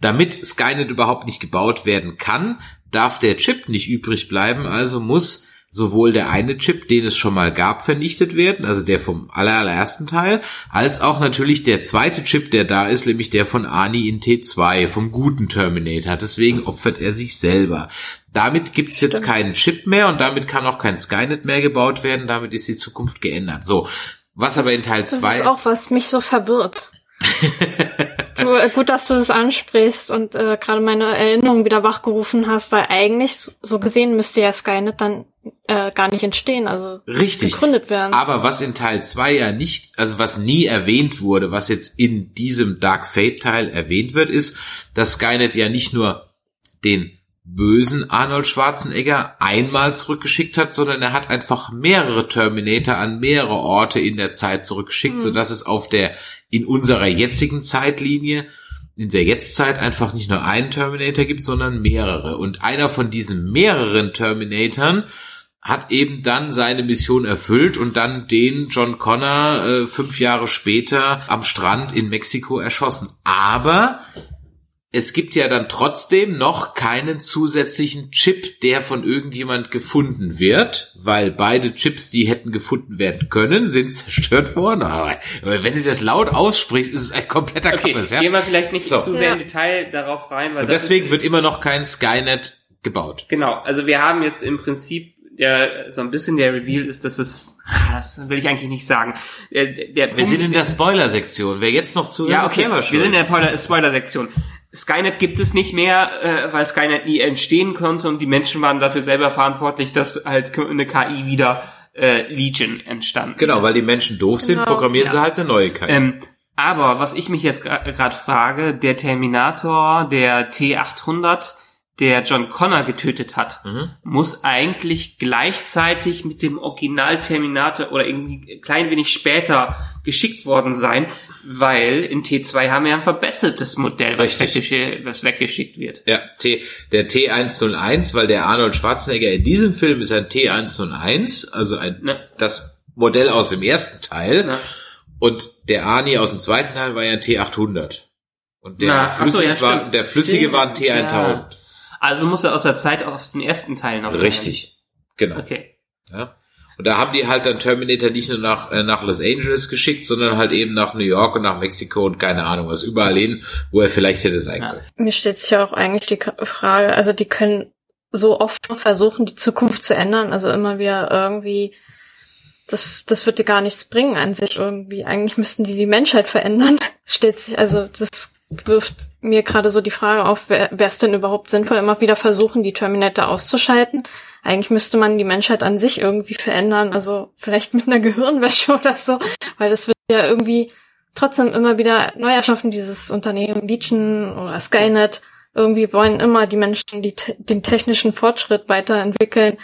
Damit Skynet überhaupt nicht gebaut werden kann, darf der Chip nicht übrig bleiben, also muss sowohl der eine Chip, den es schon mal gab, vernichtet werden, also der vom allerersten Teil, als auch natürlich der zweite Chip, der da ist, nämlich der von Ani in T2, vom guten Terminator. Deswegen opfert er sich selber. Damit gibt's jetzt Stimmt. keinen Chip mehr und damit kann auch kein Skynet mehr gebaut werden. Damit ist die Zukunft geändert. So, was aber in Teil Das ist 2... auch, was mich so verwirrt. (laughs) du, gut, dass du das ansprichst und äh, gerade meine Erinnerung wieder wachgerufen hast, weil eigentlich, so- gesehen, müsste ja Skynet dann äh, gar nicht entstehen, also Richtig. gegründet werden. Aber was in Teil 2 ja nicht, also was nie erwähnt wurde, was jetzt in diesem Dark Fate Teil erwähnt wird, ist, dass Skynet ja nicht nur den bösen Arnold Schwarzenegger einmal zurückgeschickt hat, sondern er hat einfach mehrere Terminator an mehrere Orte in der Zeit zurückgeschickt, sodass es auf der, in unserer jetzigen Zeitlinie, in der Jetztzeit einfach nicht nur einen Terminator gibt, sondern mehrere. Und einer von diesen mehreren Terminatoren hat eben dann seine Mission erfüllt und dann den John Connor äh, fünf Jahre später am Strand in Mexiko erschossen. Aber es gibt ja dann trotzdem noch keinen zusätzlichen Chip, der von irgendjemand gefunden wird, weil beide Chips, die hätten gefunden werden können, sind zerstört worden. Aber, wenn du das laut aussprichst, ist es ein kompletter Okay, Kappes, ja? gehen wir vielleicht nicht So. zu sehr Ja. im Detail darauf rein, weil Und deswegen ist, wird immer noch kein Skynet gebaut. Genau, also wir haben jetzt im Prinzip der so ein bisschen der Reveal ist, dass es (laughs) das will ich eigentlich nicht sagen. Der, der Wir Punkt- sind in der Spoiler-Sektion. Wer jetzt noch zuhört, ja, ist okay, selber wir schuld. sind in der Spoiler- Spoiler-Sektion. Skynet gibt es nicht mehr, äh, weil Skynet nie entstehen konnte und die Menschen waren dafür selber verantwortlich, dass halt eine KI wieder äh, Legion entstanden Genau, ist. weil die Menschen doof sind, Genau. programmieren sie halt eine neue KI. Ähm, aber was ich mich jetzt gerade frage, der Terminator, der T800, der John Connor getötet hat, Mhm. muss eigentlich gleichzeitig mit dem Original Terminator oder irgendwie ein klein wenig später geschickt worden sein, weil in T2 haben wir ein verbessertes Modell, was, weggesch- was weggeschickt wird. Ja, T, der T101, weil der Arnold Schwarzenegger in diesem Film ist ein T101, also ein, Ne? das Modell aus dem ersten Teil. Ne? Und der Arnie aus dem zweiten Teil war ja ein T800. Und der, Na, ach so, ja, war, der flüssige Stimmt, war ein T1000. Also muss er aus der Zeit aus den ersten Teil noch sein. Richtig. Genau. Okay. Ja. Und da haben die halt dann Terminator nicht nur nach, äh, nach Los Angeles geschickt, sondern halt eben nach New York und nach Mexiko und keine Ahnung was, überall hin, wo er vielleicht hätte sein Ja. können. Mir stellt sich ja auch eigentlich die K- Frage, also die können so oft noch versuchen, die Zukunft zu ändern, also immer wieder irgendwie, das, das würde gar nichts bringen an sich irgendwie. Eigentlich müssten die die Menschheit verändern. (laughs) Stellt sich, also das wirft mir gerade so die Frage auf, wäre es denn überhaupt sinnvoll, immer wieder versuchen, die Terminator auszuschalten? Eigentlich müsste man die Menschheit an sich irgendwie verändern, also vielleicht mit einer Gehirnwäsche (laughs) oder so, weil das wird ja irgendwie trotzdem immer wieder neu erschaffen, dieses Unternehmen Legion oder Skynet. Irgendwie wollen immer die Menschen die, den technischen Fortschritt weiterentwickeln.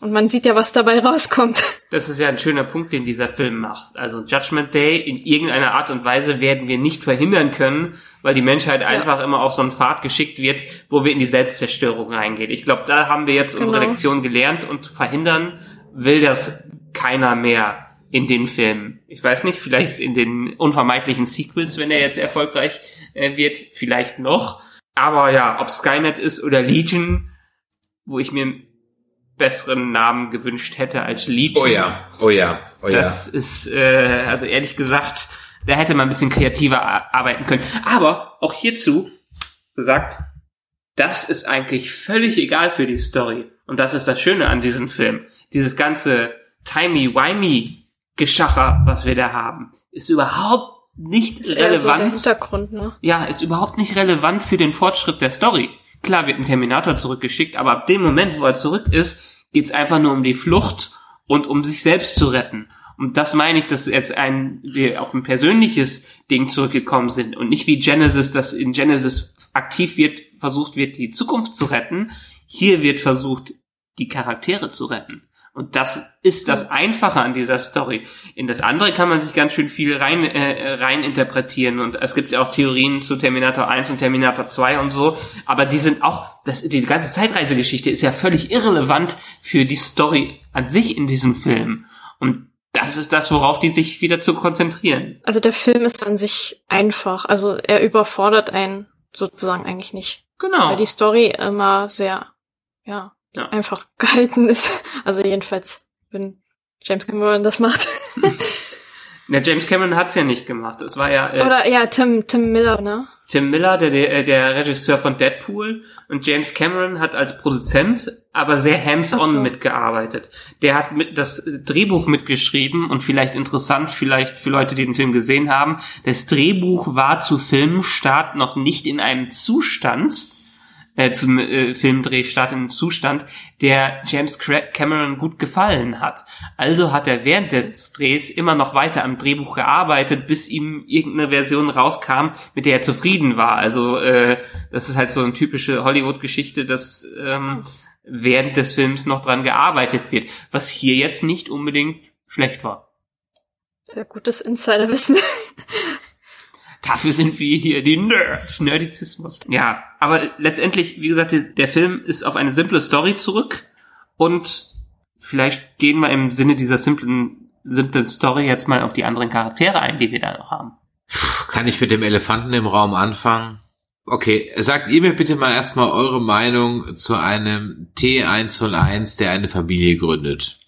Und man sieht ja, was dabei rauskommt. Das ist ja ein schöner Punkt, den dieser Film macht. Also Judgment Day in irgendeiner Art und Weise werden wir nicht verhindern können, weil die Menschheit einfach immer auf so einen Pfad geschickt wird, wo wir in die Selbstzerstörung reingehen. Ich glaube, da haben wir jetzt unsere Genau. Lektion gelernt und verhindern will das keiner mehr in den Filmen. Ich weiß nicht, vielleicht in den unvermeidlichen Sequels, wenn er jetzt erfolgreich äh, wird, vielleicht noch. Aber ja, ob Skynet ist oder Legion, wo ich mir besseren Namen gewünscht hätte als Legion. Oh ja, oh ja, oh ja. Das ist, äh, also ehrlich gesagt, da hätte man ein bisschen kreativer arbeiten können. Aber auch hierzu gesagt, das ist eigentlich völlig egal für die Story. Und das ist das Schöne an diesem Film. Dieses ganze timey-wimey-Geschacher, was wir da haben, ist überhaupt nicht Ist eher so der relevant. Hintergrund, ne? ja, ist überhaupt nicht relevant für den Fortschritt der Story. Klar wird ein Terminator zurückgeschickt, aber ab dem Moment, wo er zurück ist, geht's einfach nur um die Flucht und um sich selbst zu retten. Und das meine ich, dass jetzt ein, wir auf ein persönliches Ding zurückgekommen sind und nicht wie Genesis, dass in Genesis aktiv wird, versucht wird, die Zukunft zu retten. Hier wird versucht, die Charaktere zu retten. Und das ist das Einfache an dieser Story. In das andere kann man sich ganz schön viel rein, äh, rein interpretieren. Und es gibt ja auch Theorien zu Terminator 1 und Terminator 2 und so. Aber die sind auch, das, die ganze Zeitreisegeschichte ist ja völlig irrelevant für die Story an sich in diesem Film. Und das ist das, worauf die sich wieder zu konzentrieren. Also der Film ist an sich einfach. Also er überfordert einen sozusagen eigentlich nicht. Genau. Weil die Story immer sehr, ja, Ja. einfach (laughs) gehalten ist. Also jedenfalls, wenn James Cameron das macht. Na, James Cameron hat's ja nicht gemacht. Es war ja äh, Oder ja, Tim, Tim Miller, ne? Tim Miller, der, der, der Regisseur von Deadpool, und James Cameron hat als Produzent aber sehr hands-on so. mitgearbeitet. Der hat mit das Drehbuch mitgeschrieben und vielleicht interessant, vielleicht für Leute, die den Film gesehen haben. Das Drehbuch war zu Filmstart noch nicht in einem Zustand, äh, zum äh, Filmdrehstart einem Zustand, der James Cameron gut gefallen hat. Also hat er während des Drehs immer noch weiter am Drehbuch gearbeitet, bis ihm irgendeine Version rauskam, mit der er zufrieden war. Also äh, das ist halt so eine typische Hollywood-Geschichte, dass ähm, während des Films noch dran gearbeitet wird, was hier jetzt nicht unbedingt schlecht war. Sehr gutes Insiderwissen. (laughs) Dafür sind wir hier die Nerds, Nerdizismus. Ja, aber letztendlich, wie gesagt, der Film ist auf eine simple Story zurück und vielleicht gehen wir im Sinne dieser simplen, simplen Story jetzt mal auf die anderen Charaktere ein, die wir da noch haben. Kann ich mit dem Elefanten im Raum anfangen? Okay, sagt ihr mir bitte mal erstmal eure Meinung zu einem T101, der eine Familie gründet.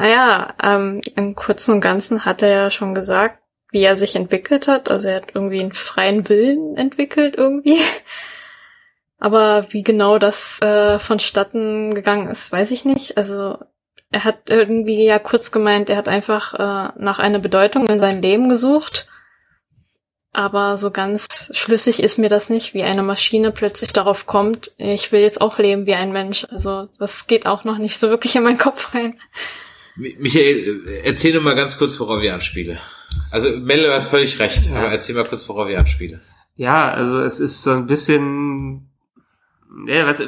Naja, ähm, im Kurzen und Ganzen hat er ja schon gesagt, wie er sich entwickelt hat. Also er hat irgendwie einen freien Willen entwickelt irgendwie. (laughs) Aber wie genau das äh, vonstatten gegangen ist, weiß ich nicht. Also er hat irgendwie ja kurz gemeint, er hat einfach äh, nach einer Bedeutung in seinem Leben gesucht. Aber so ganz schlüssig ist mir das nicht, wie eine Maschine plötzlich darauf kommt, ich will jetzt auch leben wie ein Mensch. Also das geht auch noch nicht so wirklich in meinen Kopf rein. Mi- Michael, äh, erzähl nur mal ganz kurz, worauf ich anspiele. Also Melle, du hast völlig recht, aber erzähl mal kurz, worauf ich anspiele. Ja, also es ist so ein bisschen. Ja, was,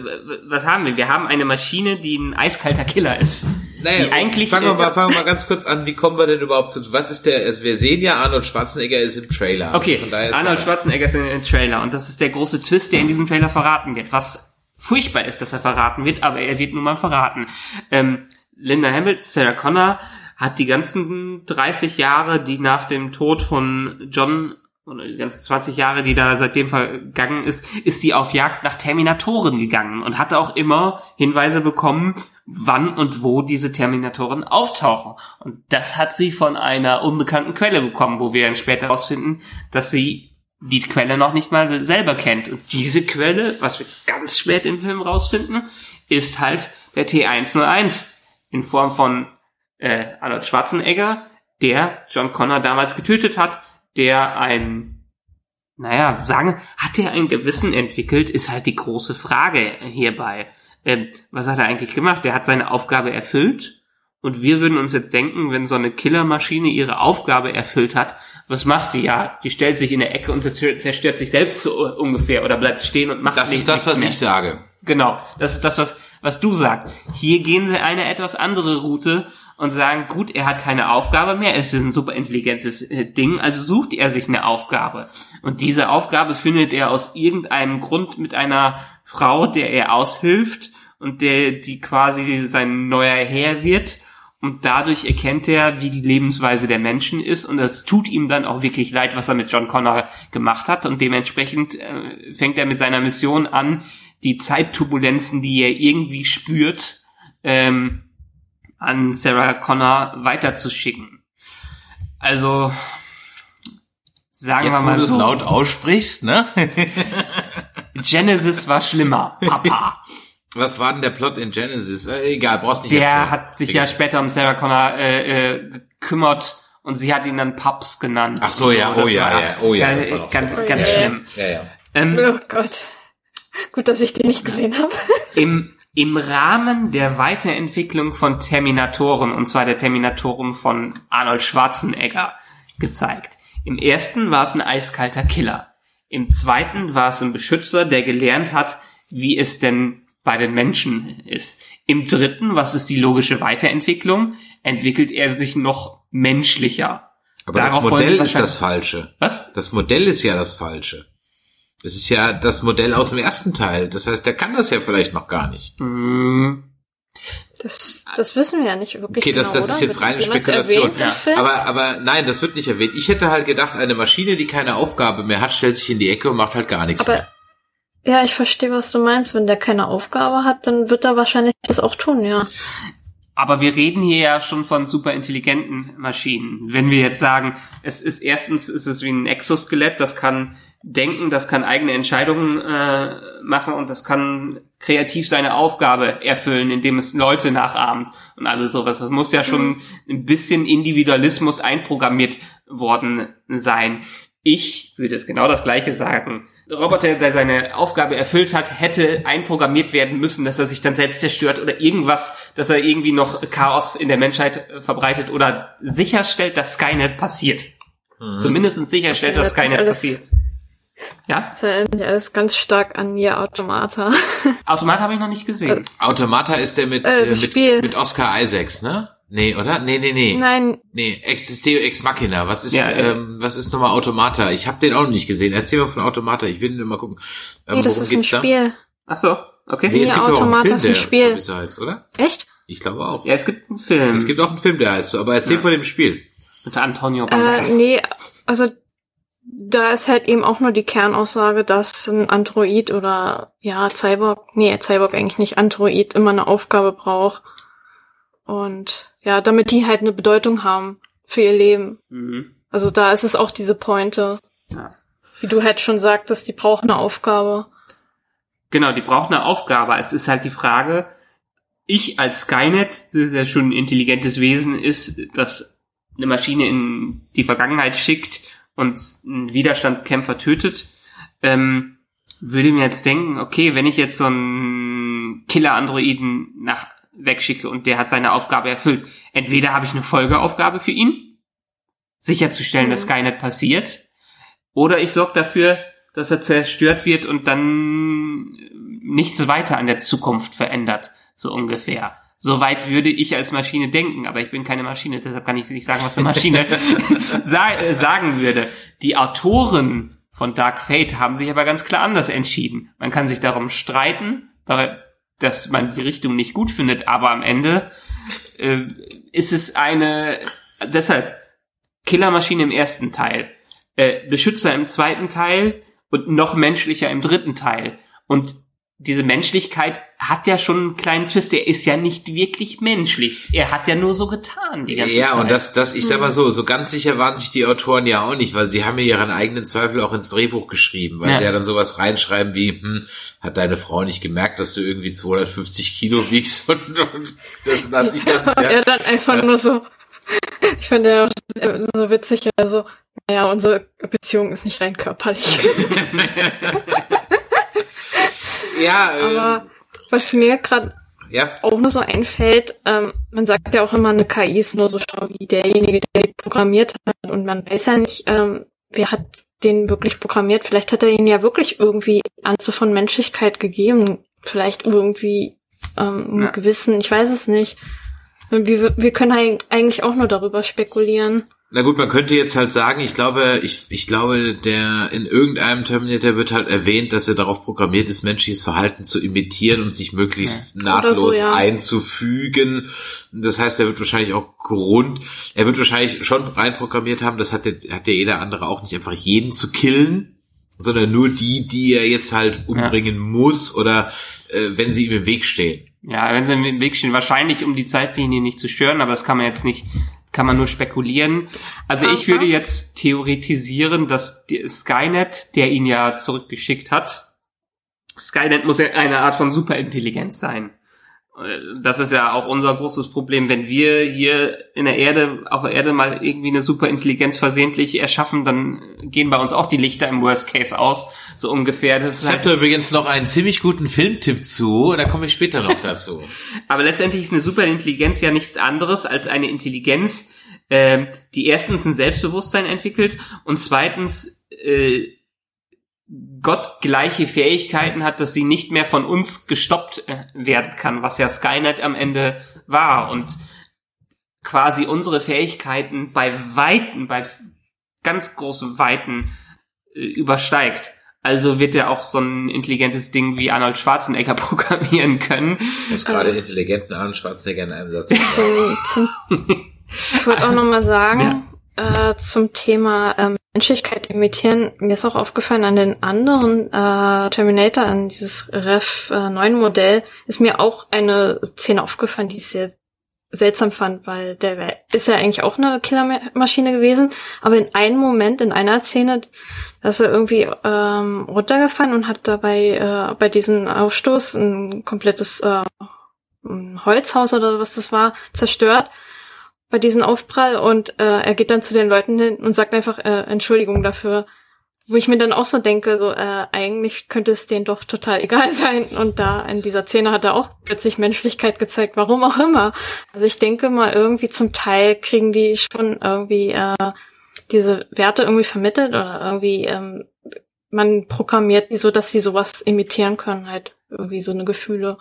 was haben wir? Wir haben eine Maschine, die ein eiskalter Killer ist. die eigentlich. fangen wir mal, fangen wir mal ganz kurz an, wie kommen wir denn überhaupt zu, was ist der, also wir sehen ja, Arnold Schwarzenegger ist im Trailer. Okay, Von daher ist Arnold er- Schwarzenegger ist den Trailer und das ist der große Twist, der in diesem Trailer verraten wird. Was furchtbar ist, dass er verraten wird, aber er wird nun mal verraten. Ähm, Linda Hamilton, Sarah Connor, hat die ganzen 30 Jahre, die nach dem Tod von John oder die ganzen 20 Jahre, die da seitdem vergangen ist, ist sie auf Jagd nach Terminatoren gegangen und hatte auch immer Hinweise bekommen, wann und wo diese Terminatoren auftauchen. Und das hat sie von einer unbekannten Quelle bekommen, wo wir dann später herausfinden, dass sie die Quelle noch nicht mal selber kennt. Und diese Quelle, was wir ganz spät im Film rausfinden, ist halt der T101 in Form von äh, Arnold Schwarzenegger, der John Connor damals getötet hat, der ein, naja, sagen, hat er ein Gewissen entwickelt, ist halt die große Frage hierbei. Ähm, was hat er eigentlich gemacht? Der hat seine Aufgabe erfüllt und wir würden uns jetzt denken, wenn so eine Killermaschine ihre Aufgabe erfüllt hat, was macht die? Ja, die stellt sich in der Ecke und zerstört sich selbst so ungefähr oder bleibt stehen und macht Das nicht- ist das, nichts was mehr. ich sage. Genau, das ist das, was, was du sagst. Hier gehen sie eine etwas andere Route und sagen, gut, er hat keine Aufgabe mehr, es ist ein super intelligentes äh, Ding, also sucht er sich eine Aufgabe. Und diese Aufgabe findet er aus irgendeinem Grund mit einer Frau, der er aushilft und der, die quasi sein neuer Herr wird. Und dadurch erkennt er, wie die Lebensweise der Menschen ist. Und das tut ihm dann auch wirklich leid, was er mit John Connor gemacht hat. Und dementsprechend äh, fängt er mit seiner Mission an, die Zeitturbulenzen, die er irgendwie spürt, ähm, an Sarah Connor weiterzuschicken. Also, sagen Jetzt, wir wo mal du es so, laut aussprichst, ne? (laughs) Genesis war schlimmer, Papa. Was war denn der Plot in Genesis? Äh, egal, brauchst nicht Der erzählen. hat sich ja Vergiss es. später um Sarah Connor äh, äh, gekümmert und sie hat ihn dann Pups genannt. Ach so, ja, das oh ja, ja, oh ja, das war noch ganz, so. ganz Ja, ja. schlimm. Ja, ja. Ähm, Oh Gott. Gut, dass ich den nicht gesehen habe. im, Im Rahmen der Weiterentwicklung von Terminatoren, und zwar der Terminatoren von Arnold Schwarzenegger, gezeigt. Im ersten war es ein eiskalter Killer. Im zweiten war es ein Beschützer, der gelernt hat, wie es denn bei den Menschen ist. Im dritten, was ist die logische Weiterentwicklung, entwickelt er sich noch menschlicher. Aber Darauf das Modell ist das Falsche. Was? Das Modell ist ja das Falsche. Es ist ja das Modell aus dem ersten Teil. Das heißt, der kann das ja vielleicht noch gar nicht. Hm, Das, das wissen wir ja nicht wirklich. Okay, das, genau, das ist oder? jetzt Wird reine Spekulation. erwähnt Film? Aber, aber nein, das wird nicht erwähnt. Ich hätte halt gedacht, eine Maschine, die keine Aufgabe mehr hat, stellt sich in die Ecke und macht halt gar nichts Aber mehr. ja, ich verstehe, was du meinst. Wenn der keine Aufgabe hat, dann wird er wahrscheinlich das auch tun, ja. Aber wir reden hier ja schon von super intelligenten Maschinen. Wenn wir jetzt sagen, es ist erstens ist es wie ein Exoskelett, das kann denken, das kann eigene Entscheidungen äh, machen und das kann kreativ seine Aufgabe erfüllen, indem es Leute nachahmt und alles sowas. Das muss ja schon ein bisschen Individualismus einprogrammiert worden sein. Ich würde es genau das gleiche sagen. Der Roboter, der seine Aufgabe erfüllt hat, hätte einprogrammiert werden müssen, dass er sich dann selbst zerstört oder irgendwas, dass er irgendwie noch Chaos in der Menschheit äh, verbreitet oder sicherstellt, dass Skynet passiert. Zumindest sicherstellt, dass Skynet passiert. Ja, Das erinnert mich alles ganz stark an Nier Automata. (laughs) Automat habe ich noch nicht gesehen. Automata ist der mit, Äh, äh, mit, Spiel. mit Oscar Isaacs, ne? Nee, oder? Nee, nee, nee. Nein, Nee, Ex Deo Ex Machina. Was ist, Ja, äh. ähm, was ist nochmal Automata? Ich habe den auch noch nicht gesehen. Erzähl mal von Automata. Ich will nur mal gucken. Ähm, nee, das worum ist ein geht's da? Spiel. Ach so, okay. Nee, es gibt auch einen Automata Film, ist ein der Spiel. ich, so heißt, oder? Echt? Ich glaube auch. Ja, es gibt einen Film Es gibt auch einen Film, der heißt so. Aber erzähl Ja. von dem Spiel. mit Antonio Äh, Banderas. nee, also da ist halt eben auch nur die Kernaussage, dass ein Android oder ja, Cyborg, nee, Cyborg eigentlich nicht, Android immer eine Aufgabe braucht. Und ja, damit die halt eine Bedeutung haben für ihr Leben. Mhm. Also da ist es auch diese Pointe. Ja. Wie du halt schon sagtest, die brauchen eine Aufgabe. Genau, die braucht eine Aufgabe. Es ist halt die Frage, ich als Skynet, das ja schon ein intelligentes Wesen ist, das eine Maschine in die Vergangenheit schickt und einen Widerstandskämpfer tötet, ähm, würde mir jetzt denken, okay, wenn ich jetzt so einen Killer-Androiden nach wegschicke und der hat seine Aufgabe erfüllt, entweder habe ich eine Folgeaufgabe für ihn, sicherzustellen, dass Mhm. Skynet passiert, oder ich sorge dafür, dass er zerstört wird und dann nichts weiter an der Zukunft verändert, so ungefähr. Soweit würde ich als Maschine denken, aber ich bin keine Maschine, deshalb kann ich nicht sagen, was eine Maschine (laughs) sa äh, sagen würde. Die Autoren von Dark Fate haben sich aber ganz klar anders entschieden. Man kann sich darum streiten, dass man die Richtung nicht gut findet, aber am Ende äh, ist es eine, deshalb Killermaschine im ersten Teil, äh, Beschützer im zweiten Teil und noch menschlicher im dritten Teil. Und diese Menschlichkeit hat ja schon einen kleinen Twist. Er ist ja nicht wirklich menschlich. Er hat ja nur so getan die ganze Ja, Zeit. und das, das, ich sag mal so, so ganz sicher waren sich die Autoren ja auch nicht, weil sie haben ja ihren eigenen Zweifel auch ins Drehbuch geschrieben, weil Ja. sie ja dann sowas reinschreiben wie, hm, hat deine Frau nicht gemerkt, dass du irgendwie 250 Kilo wiegst (laughs) und, und das lasse ich ganz, ja. er dann einfach nur so, ich finde ja so witzig, also, naja, unsere Beziehung ist nicht rein körperlich. (laughs) (laughs) Ja, äh, Aber was mir gerade ja. auch nur so einfällt, ähm, man sagt ja auch immer, eine KI ist nur so schlau wie derjenige, der die programmiert hat. Und man weiß ja nicht, ähm, wer hat den wirklich programmiert. Vielleicht hat er ihnen ja wirklich irgendwie Anze von Menschlichkeit gegeben. Vielleicht irgendwie ähm, Ja. gewissen, ich weiß es nicht. Wir, wir können eig- eigentlich auch nur darüber spekulieren. Na gut, man könnte jetzt halt sagen, ich glaube, ich, ich glaube, der in irgendeinem Terminator wird halt erwähnt, dass er darauf programmiert ist, menschliches Verhalten zu imitieren und sich möglichst nahtlos Oder so, ja. einzufügen. Das heißt, er wird wahrscheinlich auch Grund, er wird wahrscheinlich schon reinprogrammiert haben, das hat, der, hat ja jeder andere auch nicht einfach jeden zu killen, sondern nur die, die er jetzt halt umbringen muss oder äh, wenn sie ihm im Weg stehen. Ja, wenn sie im Weg stehen, wahrscheinlich um die Zeitlinie nicht zu stören, aber das kann man jetzt nicht, kann man nur spekulieren. Also ich würde jetzt theoretisieren, dass Skynet, der ihn ja zurückgeschickt hat, Skynet muss ja eine Art von Superintelligenz sein. Äh, Das ist ja auch unser großes Problem, wenn wir hier in der Erde, auf der Erde mal irgendwie eine Superintelligenz versehentlich erschaffen, dann gehen bei uns auch die Lichter im Worst Case aus, so ungefähr. Das Ich halt habe da übrigens noch einen ziemlich guten Filmtipp zu, da komme ich später noch dazu. (laughs) Aber letztendlich ist eine Superintelligenz ja nichts anderes als eine Intelligenz, ähm, die erstens ein Selbstbewusstsein entwickelt und zweitens äh, gottgleiche Fähigkeiten hat, dass sie nicht mehr von uns gestoppt äh, werden kann, was ja Skynet am Ende war und quasi unsere Fähigkeiten bei Weiten, bei ganz großen Weiten äh, übersteigt. Also wird er auch so ein intelligentes Ding wie Arnold Schwarzenegger (laughs) programmieren können. Du hast gerade intelligenten Arnold Schwarzenegger in einem Satz. Zum, zum, ich wollte auch noch mal sagen, (laughs) äh, zum Thema ähm, Menschlichkeit imitieren, mir ist auch aufgefallen, an den anderen äh, Terminator, an dieses Rev äh, 9 Modell, ist mir auch eine Szene aufgefallen, die ich sehr seltsam fand, weil der ist ja eigentlich auch eine Killermaschine gewesen, aber in einem Moment, in einer Szene, ist er irgendwie ähm, runtergefallen und hat dabei äh, bei diesem Aufstoß ein komplettes äh, ein Holzhaus oder was das war, zerstört bei diesem Aufprall und äh, er geht dann zu den Leuten hin und sagt einfach äh, Entschuldigung dafür. Wo ich mir dann auch so denke, so äh, eigentlich könnte es denen doch total (laughs) egal sein. Und da in dieser Szene hat er auch plötzlich Menschlichkeit gezeigt, warum auch immer. Also ich denke mal, irgendwie zum Teil kriegen die schon irgendwie äh, diese Werte irgendwie vermittelt oder irgendwie ähm, man programmiert die so, dass sie sowas imitieren können, halt irgendwie so eine Gefühle.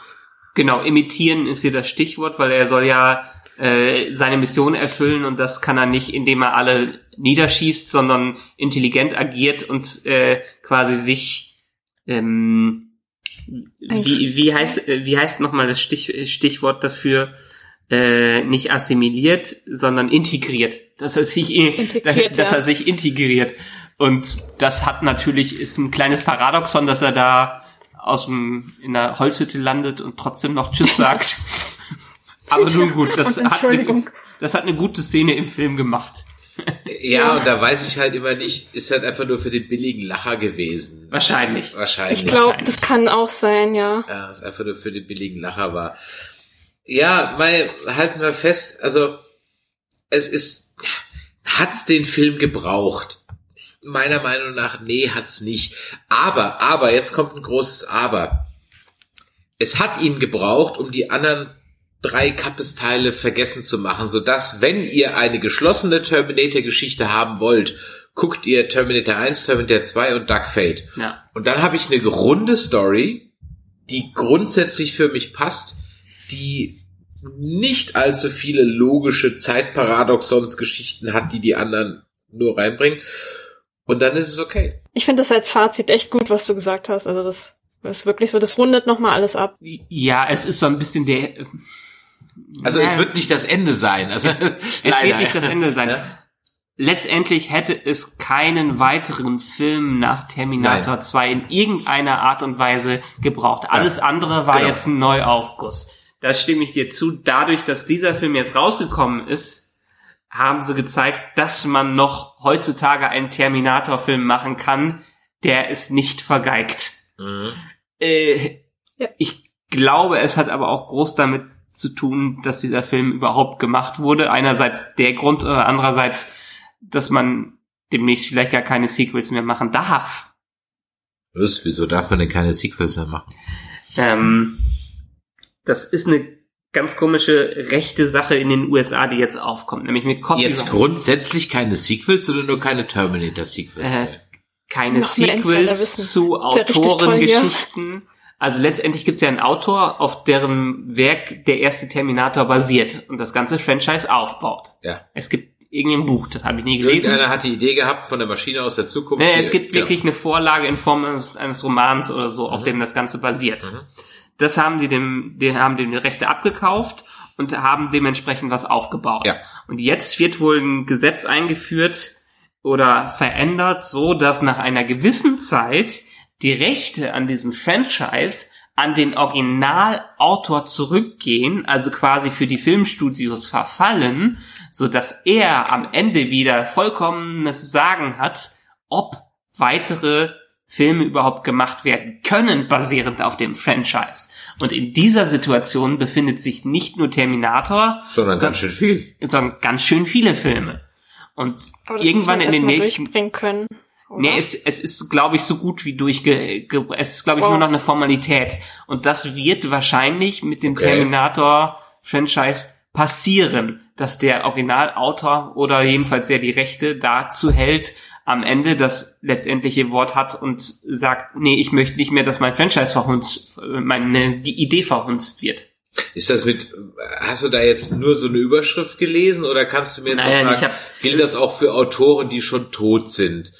Genau, imitieren ist hier das Stichwort, weil er soll ja äh, seine Mission erfüllen und das kann er nicht, indem er alle niederschießt, sondern intelligent agiert und äh, quasi sich ähm, wie, wie heißt äh, wie heißt nochmal das Stich, Stichwort dafür äh, nicht assimiliert, sondern integriert, dass er sich integriert, dass ja. er sich integriert und das hat natürlich ist ein kleines Paradoxon, dass er da aus dem in der Holzhütte landet und trotzdem noch Tschüss (laughs) sagt. Aber nun (laughs) gut, das hat, eine, das hat eine gute Szene im Film gemacht. Ja, und da weiß ich halt immer nicht, ist halt einfach nur für den billigen Lacher gewesen. Wahrscheinlich. Wahrscheinlich. Ich glaube, das kann auch sein, ja. Ja, es einfach nur für den billigen Lacher war. Ja, mal halten wir fest, also es ist, hat's den Film gebraucht? Meiner Meinung nach, nee, hat's nicht. Aber, aber, jetzt kommt ein großes Aber. Es hat ihn gebraucht, um die anderen drei Kappesteile vergessen zu machen, sodass, wenn ihr eine geschlossene Terminator-Geschichte haben wollt, guckt ihr Terminator 1, Terminator 2 und Dark Fate. Ja. Und dann habe ich eine runde Story, die grundsätzlich für mich passt, die nicht allzu viele logische Zeitparadoxons-Geschichten hat, die die anderen nur reinbringen. Und dann ist es okay. Ich finde das als Fazit echt gut, was du gesagt hast. Also das ist wirklich so, das rundet nochmal alles ab. Ja, es ist so ein bisschen der. Also Ja. es wird nicht das Ende sein. Also Es, (laughs) es wird nicht das Ende sein. Ja. Letztendlich hätte es keinen weiteren Film nach Terminator Nein. 2 in irgendeiner Art und Weise gebraucht. Alles andere war Genau. jetzt ein Neuaufguss. Da stimme ich dir zu. Dadurch, dass dieser Film jetzt rausgekommen ist, haben sie gezeigt, dass man noch heutzutage einen Terminator-Film machen kann, der es nicht vergeigt. Mhm. Äh, Ja. Ich glaube, es hat aber auch groß damit zu tun, dass dieser Film überhaupt gemacht wurde. Einerseits der Grund, oder andererseits, dass man demnächst vielleicht gar keine Sequels mehr machen darf. Was, wieso darf man denn keine Sequels mehr machen? Ähm, das ist eine ganz komische rechte Sache in den USA, die jetzt aufkommt, nämlich mit Copyright. Jetzt grundsätzlich keine Sequels oder nur keine Terminator-Sequels? Äh, keine Noch Sequels zu Autorengeschichten. Also letztendlich gibt es ja einen Autor, auf deren Werk der erste Terminator basiert und das ganze Franchise aufbaut. ja. Es gibt irgendein Buch, das habe ich nie gelesen. Irgendeiner hat die Idee gehabt von der Maschine aus der Zukunft. Nee, es gibt ja. wirklich eine Vorlage in Form eines, eines Romans oder so, Mhm. auf dem das Ganze basiert. Das haben die dem, die haben dem die Rechte abgekauft und haben dementsprechend was aufgebaut. Ja. Und jetzt wird wohl ein Gesetz eingeführt oder verändert, so dass nach einer gewissen Zeit die Rechte an diesem Franchise an den Originalautor zurückgehen, also quasi für die Filmstudios verfallen, so dass er am Ende wieder vollkommenes Sagen hat, ob weitere Filme überhaupt gemacht werden können, basierend auf dem Franchise. Und in dieser Situation befindet sich nicht nur Terminator, Sondern ganz schön viel. sondern ganz schön viele Filme. Und Aber das irgendwann muss in den nächsten. Oder? Nee, es, es ist, glaube ich, so gut wie durchge... Ge, es ist, glaube ich, Wow. nur noch eine Formalität. Und das wird wahrscheinlich mit dem Okay. Terminator-Franchise passieren, dass der Originalautor oder jedenfalls der die Rechte dazu hält, am Ende das letztendliche Wort hat und sagt, nee, ich möchte nicht mehr, dass mein Franchise verhunzt, meine die Idee verhunzt wird. Ist das mit, hast du da jetzt nur so eine Überschrift gelesen oder kannst du mir jetzt Nein, auch sagen, hab- gilt das auch für Autoren, die schon tot sind?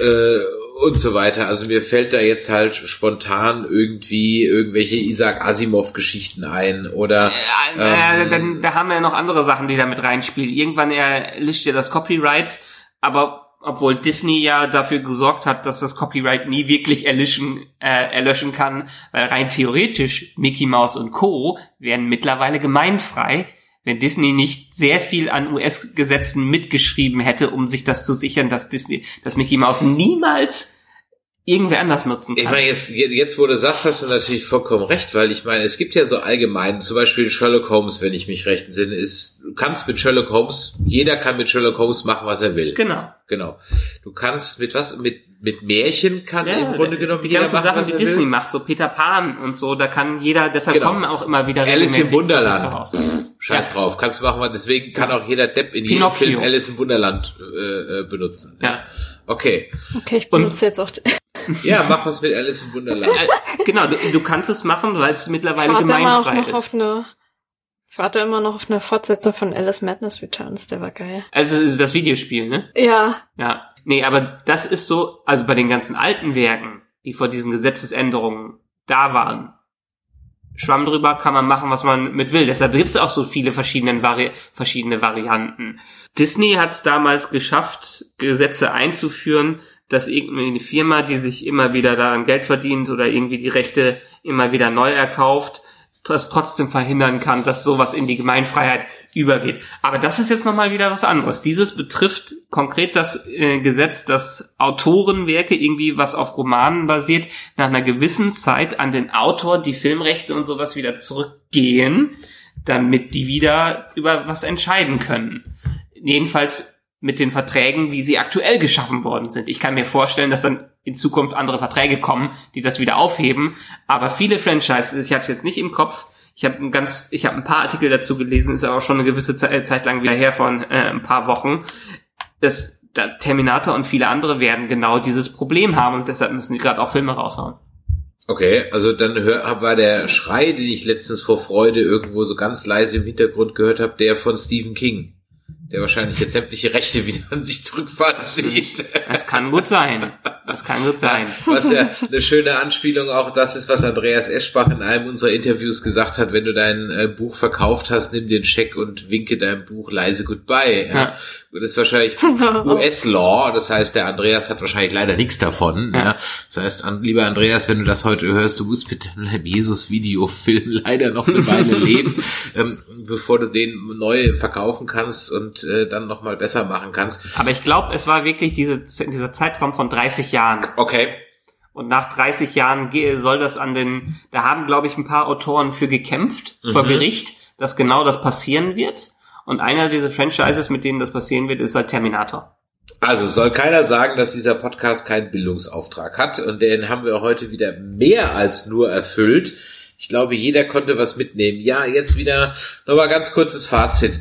Äh, und so weiter. Also mir fällt da jetzt halt spontan irgendwie irgendwelche Isaac Asimov Geschichten ein oder Ja, äh, Ähm, dann, da haben wir ja noch andere Sachen, die da mit reinspielen. Irgendwann erlischt ja das Copyright, aber obwohl Disney ja dafür gesorgt hat, dass das Copyright nie wirklich erlischen, äh, erlöschen kann, weil rein theoretisch Mickey Mouse und Co. wären mittlerweile gemeinfrei, wenn Disney nicht sehr viel an US-Gesetzen mitgeschrieben hätte, um sich das zu sichern, dass Disney, dass Mickey Mouse niemals irgendwer anders nutzen Ich kann. meine, jetzt, jetzt, wo du sagst, hast du natürlich vollkommen recht, weil ich meine, es gibt ja so allgemein, zum Beispiel Sherlock Holmes, wenn ich mich recht entsinne, ist, du kannst mit Sherlock Holmes, jeder kann mit Sherlock Holmes machen, was er will. genau. Genau. Du kannst mit was, mit, mit Märchen kann Ja, im Grunde genommen die jeder ganzen machen, Sachen, was die er Disney will. macht, so Peter Pan und so, da kann jeder, deshalb Genau. kommen auch immer wieder Alice im Wunderland. Scheiß drauf, kannst du machen, deswegen kann auch jeder Depp in jedem Pinocchio. Film Alice im Wunderland äh, äh, benutzen. Ja. Okay. Okay, ich benutze jetzt auch. Ja, mach was mit Alice im Wunderland. Äh, genau, du, du kannst es machen, weil es Ich mittlerweile warte immer auch gemeinfrei noch ist. auf eine. Ich warte immer noch auf eine Fortsetzung von Alice Madness Returns. Der war geil. Also es ist das Videospiel, ne? Ja, Ja. Nee, aber das ist so, also bei den ganzen alten Werken, die vor diesen Gesetzesänderungen da waren, Schwamm drüber kann man machen, was man mit will. Deshalb gibt es auch so viele verschiedene, Vari verschiedene Varianten. Disney hat es damals geschafft, Gesetze einzuführen, dass irgendwie eine Firma, die sich immer wieder daran Geld verdient oder irgendwie die Rechte immer wieder neu erkauft, das trotzdem verhindern kann, dass sowas in die Gemeinfreiheit übergeht. Aber das ist jetzt nochmal wieder was anderes. Dieses betrifft konkret das äh, Gesetz, dass Autorenwerke irgendwie, was auf Romanen basiert, nach einer gewissen Zeit an den Autor die Filmrechte und sowas wieder zurückgehen, damit die wieder über was entscheiden können. Jedenfalls mit den Verträgen, wie sie aktuell geschaffen worden sind. Ich kann mir vorstellen, dass dann in Zukunft andere Verträge kommen, die das wieder aufheben. Aber viele Franchises, ich habe es jetzt nicht im Kopf, ich habe ein ganz, ich habe ein paar Artikel dazu gelesen, ist aber auch schon eine gewisse Ze Zeit lang wieder her von äh, ein paar Wochen. Das da, Terminator und viele andere werden genau dieses Problem haben und deshalb müssen die gerade auch Filme raushauen. Okay, also dann hör, war der Schrei, den ich letztens vor Freude irgendwo so ganz leise im Hintergrund gehört habe, der von Stephen King. Der wahrscheinlich jetzt sämtliche Rechte wieder an sich zurückfahren sieht. Das kann gut sein. Das kann gut sein. (laughs) Was ja eine schöne Anspielung auch das ist, was Andreas Eschbach in einem unserer Interviews gesagt hat, wenn du dein äh, Buch verkauft hast, nimm den Scheck und winke deinem Buch leise Goodbye. Ja. Ja. Das ist wahrscheinlich (laughs) US-Law, das heißt, der Andreas hat wahrscheinlich leider nichts davon. Ja. Ja. Das heißt, an, lieber Andreas, wenn du das heute hörst, du musst mit deinem Jesus-Videofilm (laughs) leider noch eine Weile leben, ähm, bevor du den neu verkaufen kannst und äh, dann nochmal besser machen kannst. Aber ich glaube, es war wirklich diese, dieser Zeitraum von 30 Jahren. Okay. Und nach 30 Jahren soll das an den, da haben, glaube ich, ein paar Autoren für gekämpft, vor Gericht, dass genau das passieren wird. Und einer dieser Franchises, mit denen das passieren wird, ist halt Terminator. Also soll keiner sagen, dass dieser Podcast keinen Bildungsauftrag hat und den haben wir heute wieder mehr als nur erfüllt. Ich glaube, jeder konnte was mitnehmen. Ja, jetzt wieder nochmal ganz kurzes Fazit.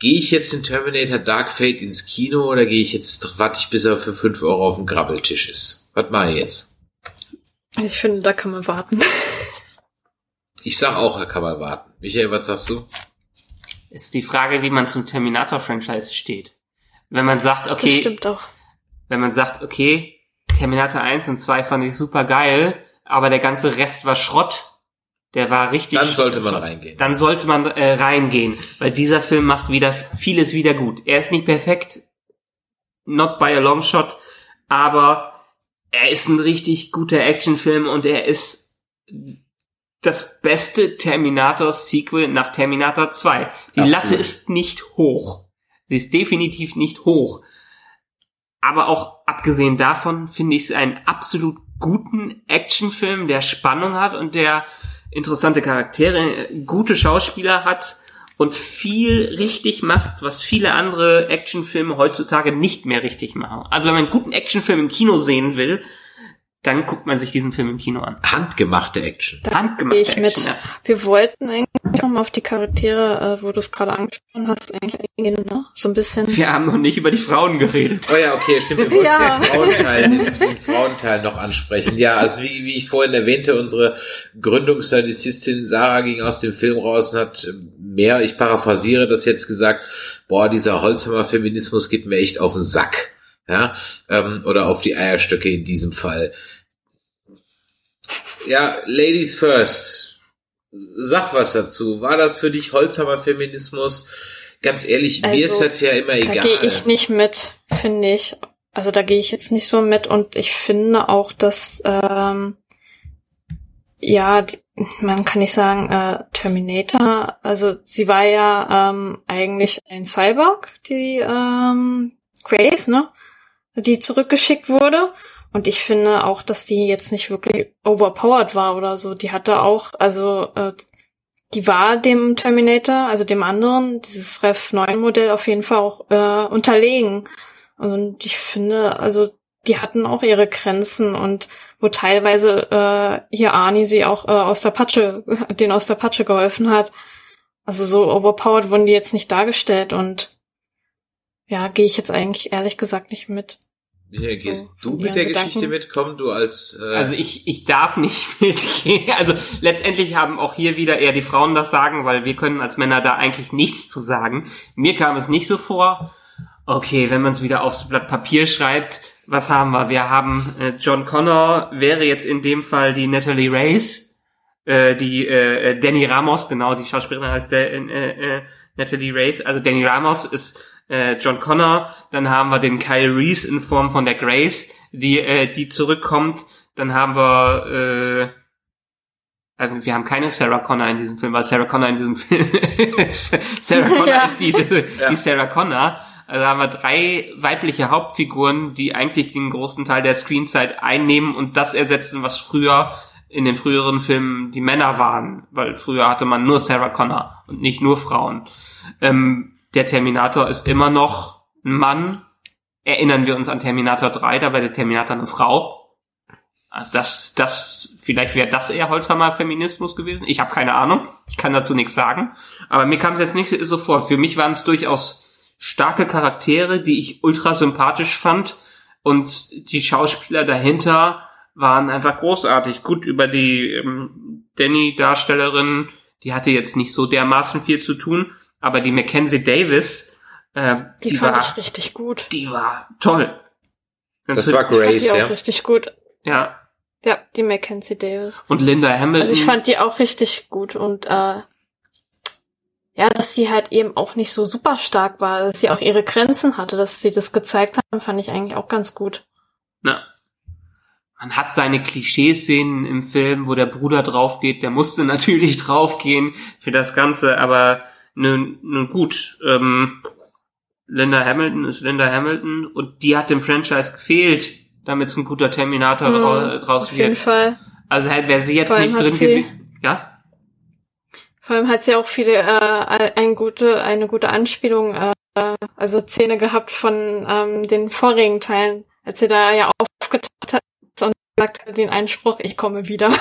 Gehe ich jetzt in Terminator Dark Fate ins Kino oder gehe ich jetzt, warte ich, bis er für 5 Euro auf dem Grabbeltisch ist? Was mache ich jetzt? ich finde, da kann man warten. Ich sag auch, da kann man warten. Michael, was sagst du? Ist die Frage, wie man zum Terminator-Franchise steht. Wenn man sagt, Das okay, stimmt auch. wenn man sagt, okay, Terminator 1 und 2 fand ich super geil, aber der ganze Rest war Schrott, der war richtig Dann sollte man reingehen. Dann sollte man äh, reingehen, weil dieser Film macht wieder vieles wieder gut. Er ist nicht perfekt, not by a long shot, aber er ist ein richtig guter Actionfilm und er ist das beste Terminator-Sequel nach Terminator 2. Die Absolut. Latte ist nicht hoch. Sie ist definitiv nicht hoch. Aber auch abgesehen davon finde ich es einen absolut guten Actionfilm, der Spannung hat und der interessante Charaktere, gute Schauspieler hat und viel richtig macht, was viele andere Actionfilme heutzutage nicht mehr richtig machen. Also wenn man einen guten Actionfilm im Kino sehen will, dann guckt man sich diesen Film im Kino an. Handgemachte Action. Da Handgemachte gehe ich mit. Action, ja. Wir wollten eigentlich noch mal auf die Charaktere, äh, wo du es gerade angesprochen hast, eigentlich eingehen, ne? So ein bisschen. Wir haben noch nicht über die Frauen geredet. Oh ja, okay, stimmt. Wir wollten Ja. den Frauenteil, den, den Frauenteil noch ansprechen. Ja, also wie, wie ich vorhin erwähnte, unsere Gründungsstadizistin Sarah ging aus dem Film raus und hat mehr, ich paraphrasiere das jetzt gesagt, boah, dieser Holzhammer-Feminismus geht mir echt auf den Sack. Ja, ähm, oder auf die Eierstöcke in diesem Fall. Ja, Ladies first. Sag was dazu. War das für dich Holzhammer-Feminismus? Ganz ehrlich, mir ist Also, das ja immer Da egal. gehe ich nicht mit, finde ich. Also da gehe ich jetzt nicht so mit und ich finde auch, dass ähm, ja, man kann nicht sagen äh, Terminator. Also sie war ja ähm, eigentlich ein Cyborg, die ähm, Grace, ne, die zurückgeschickt wurde. Und ich finde auch, dass die jetzt nicht wirklich overpowered war oder so. Die hatte auch, also äh, die war dem Terminator, also dem anderen, dieses Rev 9 Modell auf jeden Fall auch äh, unterlegen. Und ich finde, also die hatten auch ihre Grenzen und wo teilweise äh, hier Arnie sie auch äh, aus der Patsche, (laughs) den aus der Patsche geholfen hat. Also so overpowered wurden die jetzt nicht dargestellt und ja, gehe ich jetzt eigentlich ehrlich gesagt nicht mit. Michael, gehst So, du mit der Gedanken. Geschichte mitkommen, du als äh, Also ich, ich darf nicht (laughs) mitgehen. Also letztendlich haben auch hier wieder eher die Frauen das sagen, weil wir können als Männer da eigentlich nichts zu sagen. Mir kam es nicht so vor. Okay, wenn man es wieder aufs Blatt Papier schreibt, was haben wir? Wir haben äh, John Connor, wäre jetzt in dem Fall die Natalie Race, äh, die äh, äh, Danny Ramos, genau, die Schauspielerin heißt der, äh, äh, Natalie Race. Also Danny Ramos ist äh, John Connor. Dann haben wir den Kyle Reese in Form von der Grace, die äh, die zurückkommt. Dann haben wir äh, also wir haben keine Sarah Connor in diesem Film, weil Sarah Connor in diesem (laughs) Film Sarah Connor Ja. ist die, die Sarah Connor. Also haben wir drei weibliche Hauptfiguren, die eigentlich den großen Teil der Screenzeit einnehmen und das ersetzen, was früher in den früheren Filmen die Männer waren, weil früher hatte man nur Sarah Connor und nicht nur Frauen. Ähm, der Terminator ist immer noch ein Mann. Erinnern wir uns an Terminator 3, da war der Terminator eine Frau. Also das, das, vielleicht wäre das eher Holzhammer Feminismus gewesen. Ich habe keine Ahnung. Ich kann dazu nichts sagen. Aber mir kam es jetzt nicht so vor. Für mich waren es durchaus starke Charaktere, die ich ultra sympathisch fand. Und die Schauspieler dahinter waren einfach großartig. Gut, über die ähm, Danny-Darstellerin, die hatte jetzt nicht so dermaßen viel zu tun. Aber die Mackenzie Davis, äh, Die, die, fand war, ich richtig gut. die war toll. das war Ich fand Grace, ja. richtig gut. Ja. Ja, die Mackenzie Davis. Und Linda Hamilton. Also ich fand die auch richtig gut und äh, ja, dass sie halt eben auch nicht so super stark war, dass sie auch ihre Grenzen hatte, dass sie das gezeigt haben, fand ich eigentlich auch ganz gut. Na. Man hat seine Klischeeszenen im Film, wo der Bruder draufgeht, der musste (laughs) natürlich draufgehen für das Ganze, aber nun, nun gut, ähm, Linda Hamilton ist Linda Hamilton und die hat dem Franchise gefehlt, damit es ein guter Terminator Mhm, drau- draus Auf jeden wird. Fall. Also halt, wäre sie jetzt Vor nicht drin gewesen. Ja? Vor allem hat sie auch viele, äh, ein gute, eine gute Anspielung, äh, also Szene gehabt von ähm, den vorigen Teilen, als sie da ja aufgetaucht hat gesagt hat den Einspruch, ich komme wieder.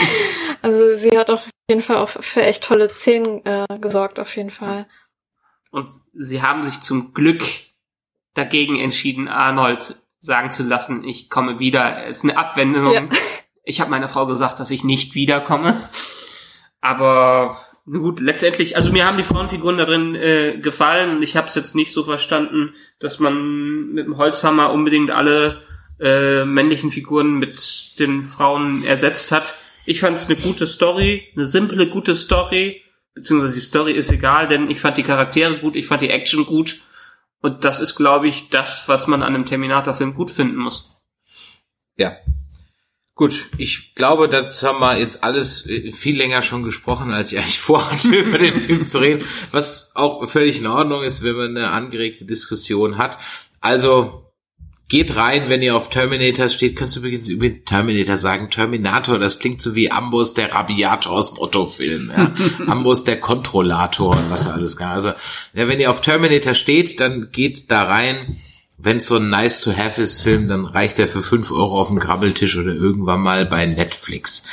(laughs) also sie hat auf jeden Fall auch für echt tolle Szenen äh, gesorgt, auf jeden Fall. Und sie haben sich zum Glück dagegen entschieden, Arnold sagen zu lassen, ich komme wieder. Es ist eine Abwendung. Ja. Ich habe meiner Frau gesagt, dass ich nicht wiederkomme. Aber gut, letztendlich, also mir haben die Frauenfiguren da drin äh, gefallen. Ich habe es jetzt nicht so verstanden, dass man mit dem Holzhammer unbedingt alle äh, männlichen Figuren mit den Frauen ersetzt hat. Ich fand es eine gute Story, eine simple, gute Story. Beziehungsweise die Story ist egal, denn ich fand die Charaktere gut, ich fand die Action gut. Und das ist, glaube ich, das, was man an einem Terminator-Film gut finden muss. Ja. Gut, ich glaube, das haben wir jetzt alles äh, viel länger schon gesprochen, als ich eigentlich (laughs) vorhatte, über den Film zu reden, was auch völlig in Ordnung ist, wenn man eine angeregte Diskussion hat. Also geht rein, wenn ihr auf Terminator steht. Kannst du übrigens über Terminator sagen, Terminator, das klingt so wie Ambus, der Rabiator aus dem Otto-Film. Ja? (laughs) Ambus, der Kontrollator und was alles kann. Also ja, wenn ihr auf Terminator steht, dann geht da rein wenn so ein nice to have ist Film, dann reicht er für fünf Euro auf dem Krabbeltisch oder irgendwann mal bei Netflix.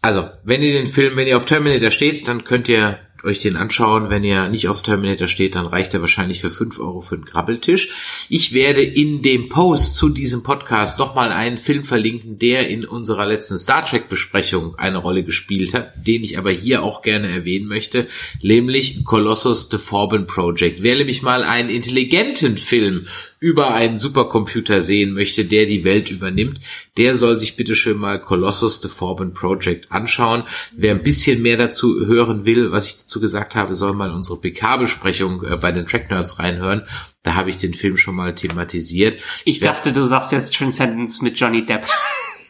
Also, wenn ihr den Film, wenn ihr auf Terminator steht, dann könnt ihr euch den anschauen. Wenn ihr nicht auf Terminator steht, dann reicht er wahrscheinlich für fünf Euro für einen Krabbeltisch. Ich werde in dem Post zu diesem Podcast nochmal einen Film verlinken, der in unserer letzten Star Trek Besprechung eine Rolle gespielt hat, den ich aber hier auch gerne erwähnen möchte, nämlich Colossus The Forbin Project. Wer nämlich mal einen intelligenten Film über einen Supercomputer sehen möchte, der die Welt übernimmt, der soll sich bitte schön mal Colossus The Forbin Project anschauen. Wer ein bisschen mehr dazu hören will, was ich dazu gesagt habe, soll mal unsere PK-Besprechung äh, bei den Track Nerds reinhören. Da habe ich den Film schon mal thematisiert. Ich dachte, du sagst jetzt Transcendence mit Johnny Depp. (laughs)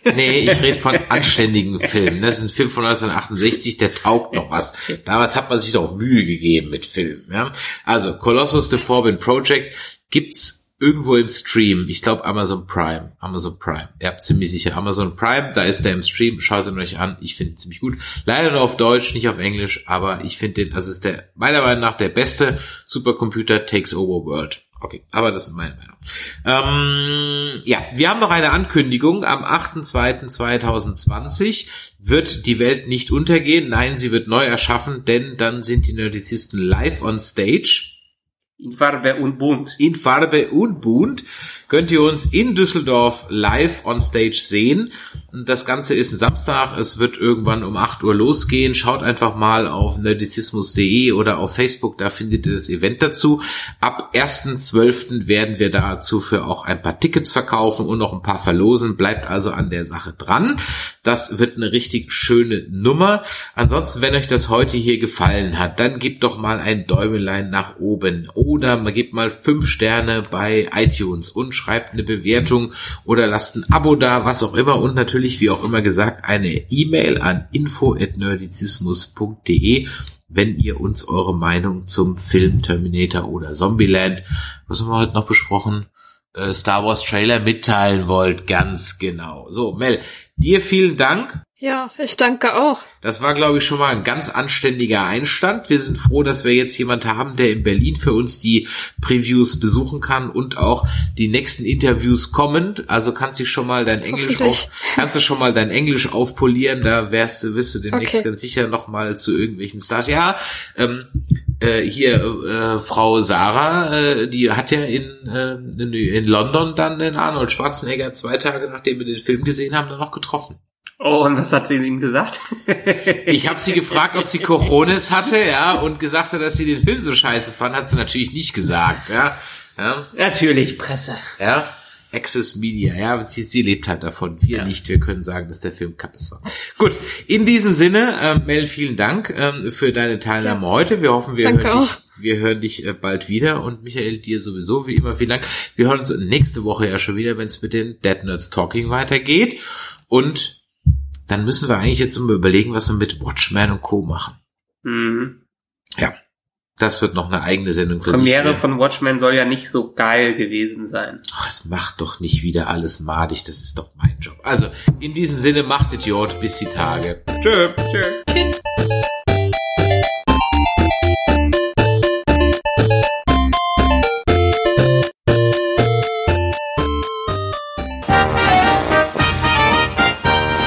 Nee, ich rede von (laughs) anständigen Filmen. Das ist ein Film von 1968, der taugt noch was. Damals hat man sich doch Mühe gegeben mit Filmen. Ja? Also Colossus The Forbin Project gibt's irgendwo im Stream. Ich glaube Amazon Prime. Amazon Prime. Ja, ziemlich sicher. Amazon Prime, da ist der im Stream. Schaut ihn euch an. Ich finde ihn ziemlich gut. Leider nur auf Deutsch, nicht auf Englisch, aber ich finde den, also ist der meiner Meinung nach der beste Supercomputer Takes Over World. Okay, aber das ist meine Meinung. Ähm, ja, wir haben noch eine Ankündigung. Am 8.2.2020 wird die Welt nicht untergehen. Nein, sie wird neu erschaffen, denn dann sind die Nerdizisten live on stage in Farbe und bunt. In Farbe und bunt könnt ihr uns in Düsseldorf live on stage sehen. Das Ganze ist ein Samstag. Es wird irgendwann um 8 Uhr losgehen. Schaut einfach mal auf nerdizismus.de oder auf Facebook. Da findet ihr das Event dazu. Ab 1.12. werden wir dazu für auch ein paar Tickets verkaufen und noch ein paar verlosen. Bleibt also an der Sache dran. Das wird eine richtig schöne Nummer. Ansonsten, wenn euch das heute hier gefallen hat, dann gebt doch mal ein Däumelein nach oben oder man gebt mal fünf Sterne bei iTunes und schreibt eine Bewertung oder lasst ein Abo da, was auch immer und natürlich natürlich, wie auch immer gesagt, eine E-Mail an info.nerdizismus.de, wenn ihr uns eure Meinung zum Film Terminator oder Zombieland, was haben wir heute noch besprochen, äh, Star Wars Trailer mitteilen wollt. Ganz genau. So, Mel, dir vielen Dank. Ja, ich danke auch. Das war, glaube ich, schon mal ein ganz anständiger Einstand. Wir sind froh, dass wir jetzt jemand haben, der in Berlin für uns die Previews besuchen kann und auch die nächsten Interviews kommen. Also kannst du schon mal dein Englisch auf, kannst du schon mal dein Englisch aufpolieren. Da wärst du, wirst du demnächst okay. ganz sicher noch mal zu irgendwelchen Stars. Ja, ähm, äh, hier äh, Frau Sarah, äh, die hat ja in, äh, in, in London dann den Arnold Schwarzenegger zwei Tage nachdem wir den Film gesehen haben, dann noch getroffen. Oh, und was hat sie ihm gesagt? ich habe sie gefragt, ob sie Coronis hatte, ja, und gesagt hat, dass sie den Film so scheiße fand, hat sie natürlich nicht gesagt, ja. ja. Natürlich, Presse. Ja. Access Media, ja, sie, sie lebt halt davon. Wir ja. nicht, wir können sagen, dass der Film kappes war. Gut, in diesem Sinne, ähm, Mel, vielen Dank ähm, für deine Teilnahme ja. heute. Wir hoffen, wir Danke hören dich, wir hören dich äh, bald wieder und Michael, dir sowieso, wie immer, vielen Dank. Wir hören uns nächste Woche ja schon wieder, wenn es mit den Dead Nerds Talking weitergeht und dann müssen wir eigentlich jetzt mal überlegen, was wir mit Watchmen und Co. machen. Mhm. Ja. Das wird noch eine eigene Sendung für Premiere von Watchmen soll ja nicht so geil gewesen sein. Ach, es macht doch nicht wieder alles madig, das ist doch mein Job. Also, in diesem Sinne, macht Idiot, bis die Tage. Tschö. Tschö. Tschüss.